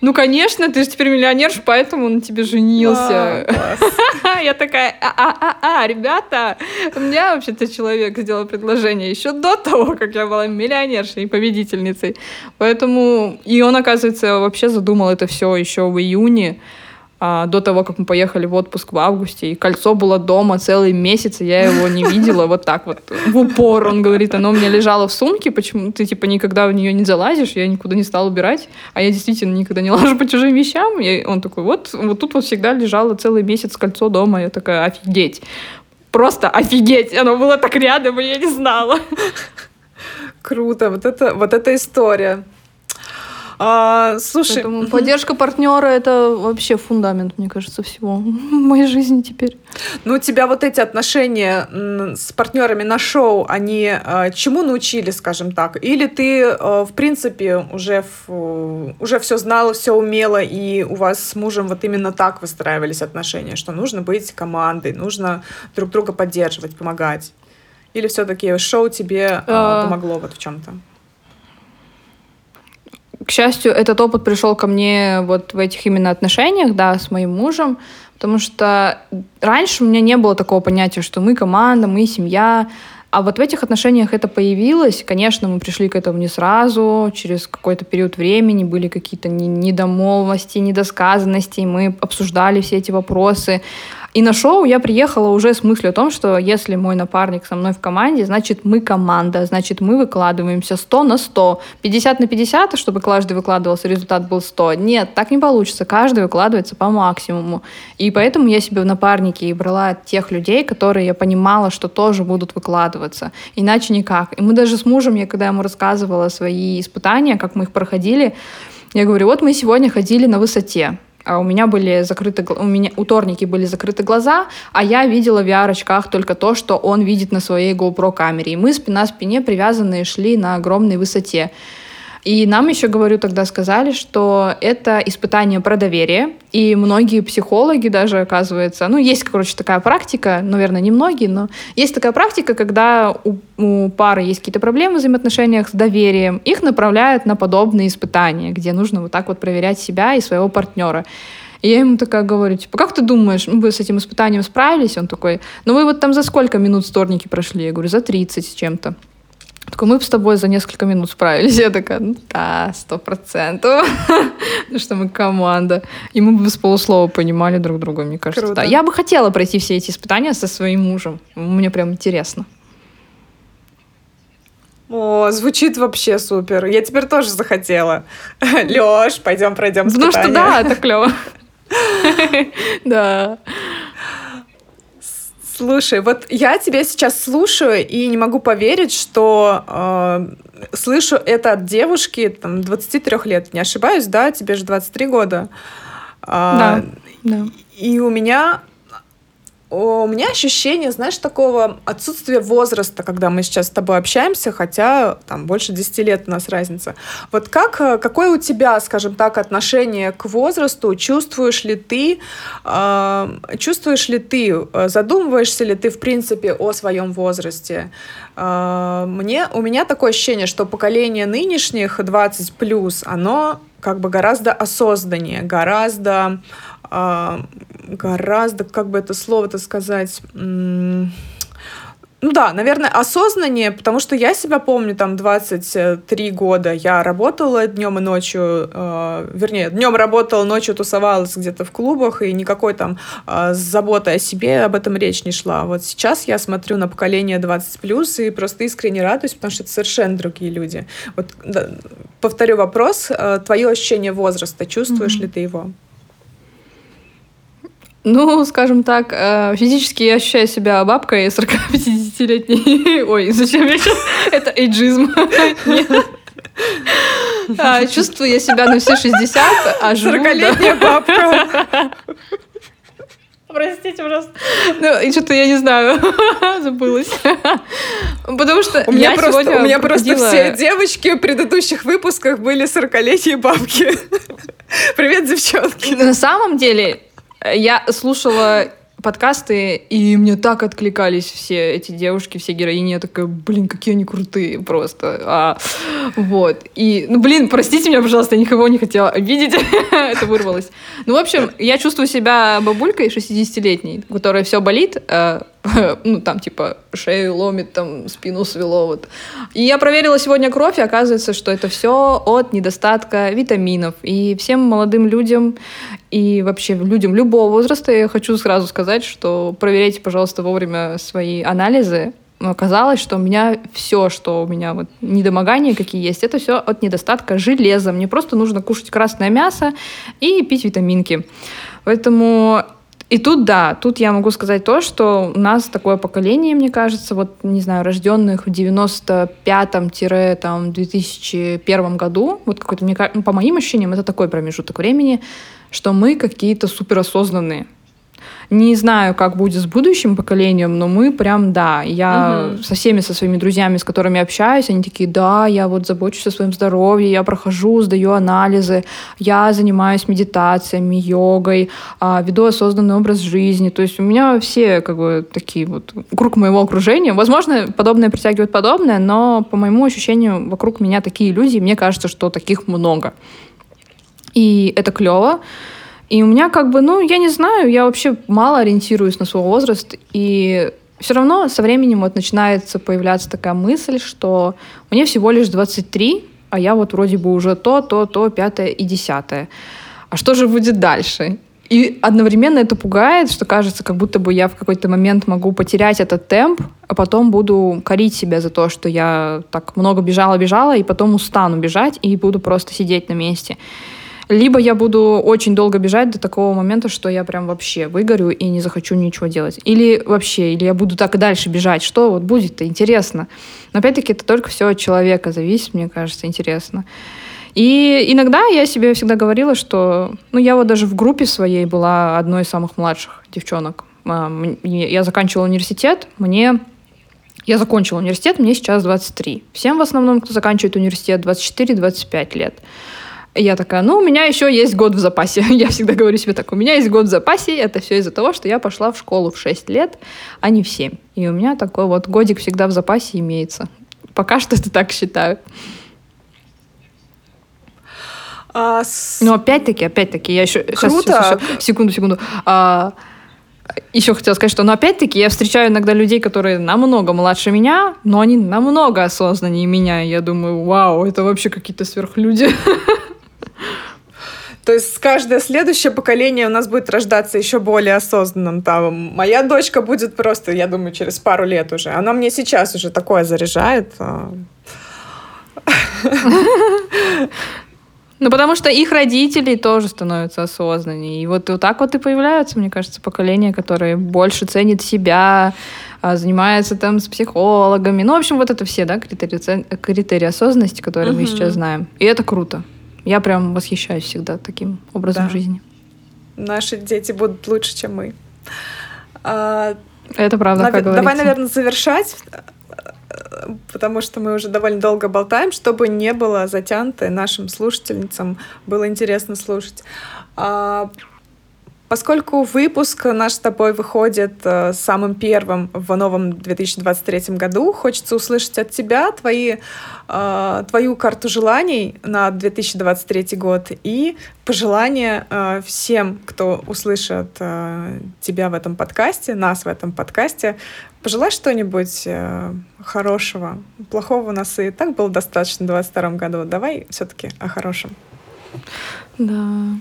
ну, конечно, ты же теперь миллионер, поэтому он на тебе женился. А, Я такая, а-а-а, ребята, у меня вообще-то человек сделал предложение еще до того, как я была миллионершей и победительницей. Поэтому, и он, оказывается, вообще задумал это все еще в июне а, до того, как мы поехали в отпуск в августе, и кольцо было дома целый месяц, и я его не видела вот так вот в упор. Он говорит, оно у меня лежало в сумке, почему ты типа никогда в нее не залазишь, я никуда не стала убирать, а я действительно никогда не лажу по чужим вещам. И он такой, вот, вот тут вот всегда лежало целый месяц кольцо дома, я такая, офигеть. Просто офигеть, оно было так рядом, и я не знала. Круто, вот это, вот эта история. А, слушай, Поэтому поддержка партнера это вообще фундамент, мне кажется, всего в моей жизни теперь. Ну, у тебя вот эти отношения с партнерами на шоу, они э, чему научили, скажем так? Или ты, э, в принципе, уже, в, уже все знала, все умела, и у вас с мужем вот именно так выстраивались отношения, что нужно быть командой, нужно друг друга поддерживать, помогать? Или все-таки шоу тебе э, помогло вот в чем-то? К счастью, этот опыт пришел ко мне вот в этих именно отношениях, да, с моим мужем, потому что раньше у меня не было такого понятия, что мы команда, мы семья, а вот в этих отношениях это появилось. Конечно, мы пришли к этому не сразу, через какой-то период времени были какие-то недомолвности, недосказанности, мы обсуждали все эти вопросы. И на шоу я приехала уже с мыслью о том, что если мой напарник со мной в команде, значит мы команда, значит мы выкладываемся 100 на 100. 50 на 50, чтобы каждый выкладывался, результат был 100. Нет, так не получится. Каждый выкладывается по максимуму. И поэтому я себе в напарнике и брала тех людей, которые я понимала, что тоже будут выкладываться. Иначе никак. И мы даже с мужем, я когда ему рассказывала свои испытания, как мы их проходили, я говорю, вот мы сегодня ходили на высоте у меня были закрыты, у меня у Торники были закрыты глаза, а я видела в VR-очках только то, что он видит на своей GoPro камере. И мы спина спине привязанные шли на огромной высоте. И нам еще, говорю, тогда сказали, что это испытание про доверие. И многие психологи даже, оказывается, ну, есть, короче, такая практика, наверное, не многие, но есть такая практика, когда у, у пары есть какие-то проблемы в взаимоотношениях с доверием, их направляют на подобные испытания, где нужно вот так вот проверять себя и своего партнера. И я ему такая говорю, типа, как ты думаешь, мы бы с этим испытанием справились? Он такой, ну вы вот там за сколько минут сторники прошли? Я говорю, за 30 с чем-то. Такой, мы бы с тобой за несколько минут справились. Я такая, ну да, сто процентов. Потому что мы команда. И мы бы с полуслова понимали друг друга, мне кажется. Да. Я бы хотела пройти все эти испытания со своим мужем. Мне прям интересно. О, звучит вообще супер. Я теперь тоже захотела. Лёш, пойдем пройдем испытания. Ну что да, это клево. Да. Слушай, вот я тебя сейчас слушаю и не могу поверить, что э, слышу это от девушки там, 23 лет. Не ошибаюсь, да? Тебе же 23 года. Э, да, да. И у меня у меня ощущение, знаешь, такого отсутствия возраста, когда мы сейчас с тобой общаемся, хотя там больше 10 лет у нас разница. Вот как, э, какое у тебя, скажем так, отношение к возрасту? Чувствуешь ли ты, э, чувствуешь ли ты, э, задумываешься ли ты, в принципе, о своем возрасте? Э, мне, у меня такое ощущение, что поколение нынешних 20+, плюс, оно как бы гораздо осознаннее, гораздо гораздо, как бы это слово-то сказать, ну да, наверное, осознаннее, потому что я себя помню, там, 23 года я работала днем и ночью, э, вернее, днем работала, ночью тусовалась где-то в клубах, и никакой там э, заботы о себе об этом речь не шла. Вот сейчас я смотрю на поколение 20 плюс и просто искренне радуюсь, потому что это совершенно другие люди. Вот да, повторю вопрос, э, твое ощущение возраста, чувствуешь mm-hmm. ли ты его? Ну, скажем так, э, физически я ощущаю себя бабкой 40-50-летней. Ой, зачем я сейчас? Это эйджизм. А, чувствую я себя на все 60, а живу... 40-летняя бабка. Простите, пожалуйста. Ну, и что-то я не знаю, забылась. Потому что у меня просто, у меня просто все девочки в предыдущих выпусках были 40-летние бабки. Привет, девчонки. На самом деле, я слушала подкасты, и мне так откликались все эти девушки, все героини. Я такая, блин, какие они крутые просто. А, вот. И, ну, блин, простите меня, пожалуйста, я никого не хотела обидеть. Это вырвалось. Ну, в общем, я чувствую себя бабулькой 60-летней, у которой все болит, а ну, там, типа, шею ломит, там, спину свело, вот. И я проверила сегодня кровь, и оказывается, что это все от недостатка витаминов. И всем молодым людям и вообще людям любого возраста я хочу сразу сказать, что проверяйте, пожалуйста, вовремя свои анализы. Оказалось, что у меня все, что у меня вот недомогания какие есть, это все от недостатка железа. Мне просто нужно кушать красное мясо и пить витаминки. Поэтому и тут, да, тут я могу сказать то, что у нас такое поколение, мне кажется, вот, не знаю, рожденных в 95-2001 году, вот какой-то, мне, по моим ощущениям, это такой промежуток времени, что мы какие-то суперосознанные. Не знаю, как будет с будущим поколением, но мы прям, да, я угу. со всеми, со своими друзьями, с которыми общаюсь, они такие, да, я вот забочусь о своем здоровье, я прохожу, сдаю анализы, я занимаюсь медитациями, йогой, а, веду осознанный образ жизни. То есть у меня все как бы такие вот круг моего окружения. Возможно, подобное притягивает подобное, но по моему ощущению вокруг меня такие люди, мне кажется, что таких много. И это клево. И у меня как бы, ну, я не знаю, я вообще мало ориентируюсь на свой возраст. И все равно со временем вот начинается появляться такая мысль, что мне всего лишь 23, а я вот вроде бы уже то, то, то, пятое и десятое. А что же будет дальше? И одновременно это пугает, что кажется, как будто бы я в какой-то момент могу потерять этот темп, а потом буду корить себя за то, что я так много бежала-бежала, и потом устану бежать и буду просто сидеть на месте. Либо я буду очень долго бежать до такого момента, что я прям вообще выгорю и не захочу ничего делать. Или вообще, или я буду так и дальше бежать. Что вот будет-то интересно. Но опять-таки это только все от человека зависит, мне кажется, интересно. И иногда я себе всегда говорила, что... Ну, я вот даже в группе своей была одной из самых младших девчонок. А, я заканчивала университет, мне... Я закончила университет, мне сейчас 23. Всем в основном, кто заканчивает университет, 24-25 лет я такая, ну, у меня еще есть год в запасе. Я всегда говорю себе так, у меня есть год в запасе, это все из-за того, что я пошла в школу в 6 лет, а не в 7. И у меня такой вот годик всегда в запасе имеется. Пока что это так считаю. А, с... Но опять-таки, опять-таки, я еще... Круто. Сейчас, сейчас, сейчас, секунду, секунду. А, еще хотела сказать, что, но опять-таки, я встречаю иногда людей, которые намного младше меня, но они намного осознаннее меня. Я думаю, вау, это вообще какие-то сверхлюди. То есть каждое следующее поколение у нас будет рождаться еще более осознанным. Там моя дочка будет просто, я думаю, через пару лет уже. Она мне сейчас уже такое заряжает. А. Ну, потому что их родители тоже становятся осознаннее. И вот, вот так вот и появляются, мне кажется, поколения, которые больше ценят себя, а, занимаются там с психологами. Ну, в общем, вот это все, да, критерии, критерии осознанности, которые угу. мы сейчас знаем. И это круто. Я прям восхищаюсь всегда таким образом да. жизни. Наши дети будут лучше, чем мы. А, Это правда, Нав... как Давай, наверное, завершать, потому что мы уже довольно долго болтаем, чтобы не было затянуто нашим слушательницам было интересно слушать. А, Поскольку выпуск наш с тобой выходит э, самым первым в новом 2023 году, хочется услышать от тебя твои, э, твою карту желаний на 2023 год и пожелания э, всем, кто услышит э, тебя в этом подкасте, нас в этом подкасте. Пожелай что-нибудь э, хорошего. Плохого у нас и так было достаточно в 2022 году. Давай все-таки о хорошем. Да.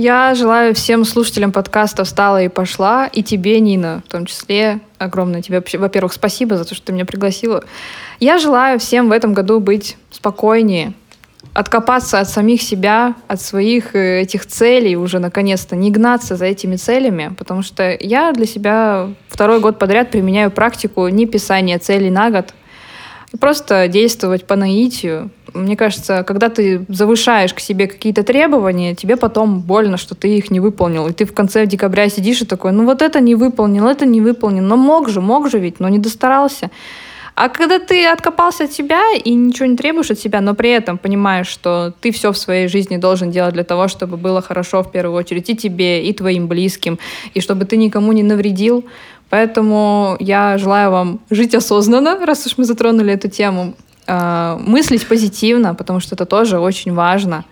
Я желаю всем слушателям подкаста «Встала и пошла», и тебе, Нина, в том числе. Огромное тебе, во-первых, спасибо за то, что ты меня пригласила. Я желаю всем в этом году быть спокойнее, откопаться от самих себя, от своих э, этих целей уже наконец-то, не гнаться за этими целями, потому что я для себя второй год подряд применяю практику не писания целей на год, просто действовать по наитию, мне кажется, когда ты завышаешь к себе какие-то требования, тебе потом больно, что ты их не выполнил. И ты в конце декабря сидишь и такой, ну вот это не выполнил, это не выполнил. Но мог же, мог же ведь, но не достарался. А когда ты откопался от себя и ничего не требуешь от себя, но при этом понимаешь, что ты все в своей жизни должен делать для того, чтобы было хорошо в первую очередь и тебе, и твоим близким, и чтобы ты никому не навредил, Поэтому я желаю вам жить осознанно, раз уж мы затронули эту тему, Э, мыслить позитивно, потому что это тоже очень важно.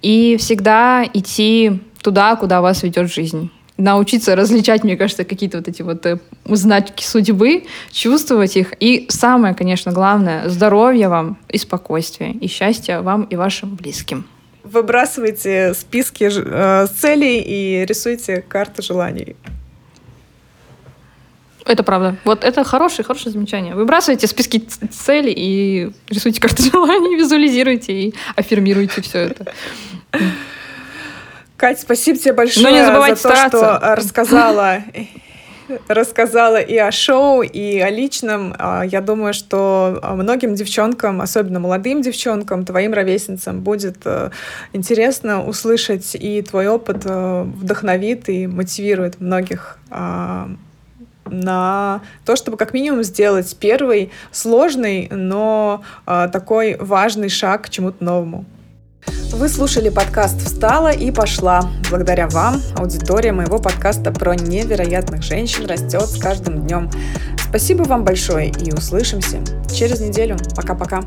И всегда идти туда, куда вас ведет жизнь. Научиться различать, мне кажется, какие-то вот эти вот э, знаки судьбы, чувствовать их. И самое, конечно, главное, здоровья вам и спокойствия, и счастья вам и вашим близким. Выбрасывайте списки э, целей и рисуйте карты желаний. Это правда. Вот это хорошее, хорошее замечание. Выбрасывайте списки целей и рисуйте карты желаний, визуализируйте и аффирмируйте все это. Катя, спасибо тебе большое Но не забывайте за то, стараться. что рассказала рассказала и о шоу, и о личном. А, я думаю, что многим девчонкам, особенно молодым девчонкам, твоим ровесницам, будет э, интересно услышать, и твой опыт э, вдохновит и мотивирует многих а, на то, чтобы как минимум сделать первый сложный, но э, такой важный шаг к чему-то новому. Вы слушали подкаст «Встала и пошла». Благодаря вам аудитория моего подкаста про невероятных женщин растет с каждым днем. Спасибо вам большое и услышимся через неделю. Пока-пока.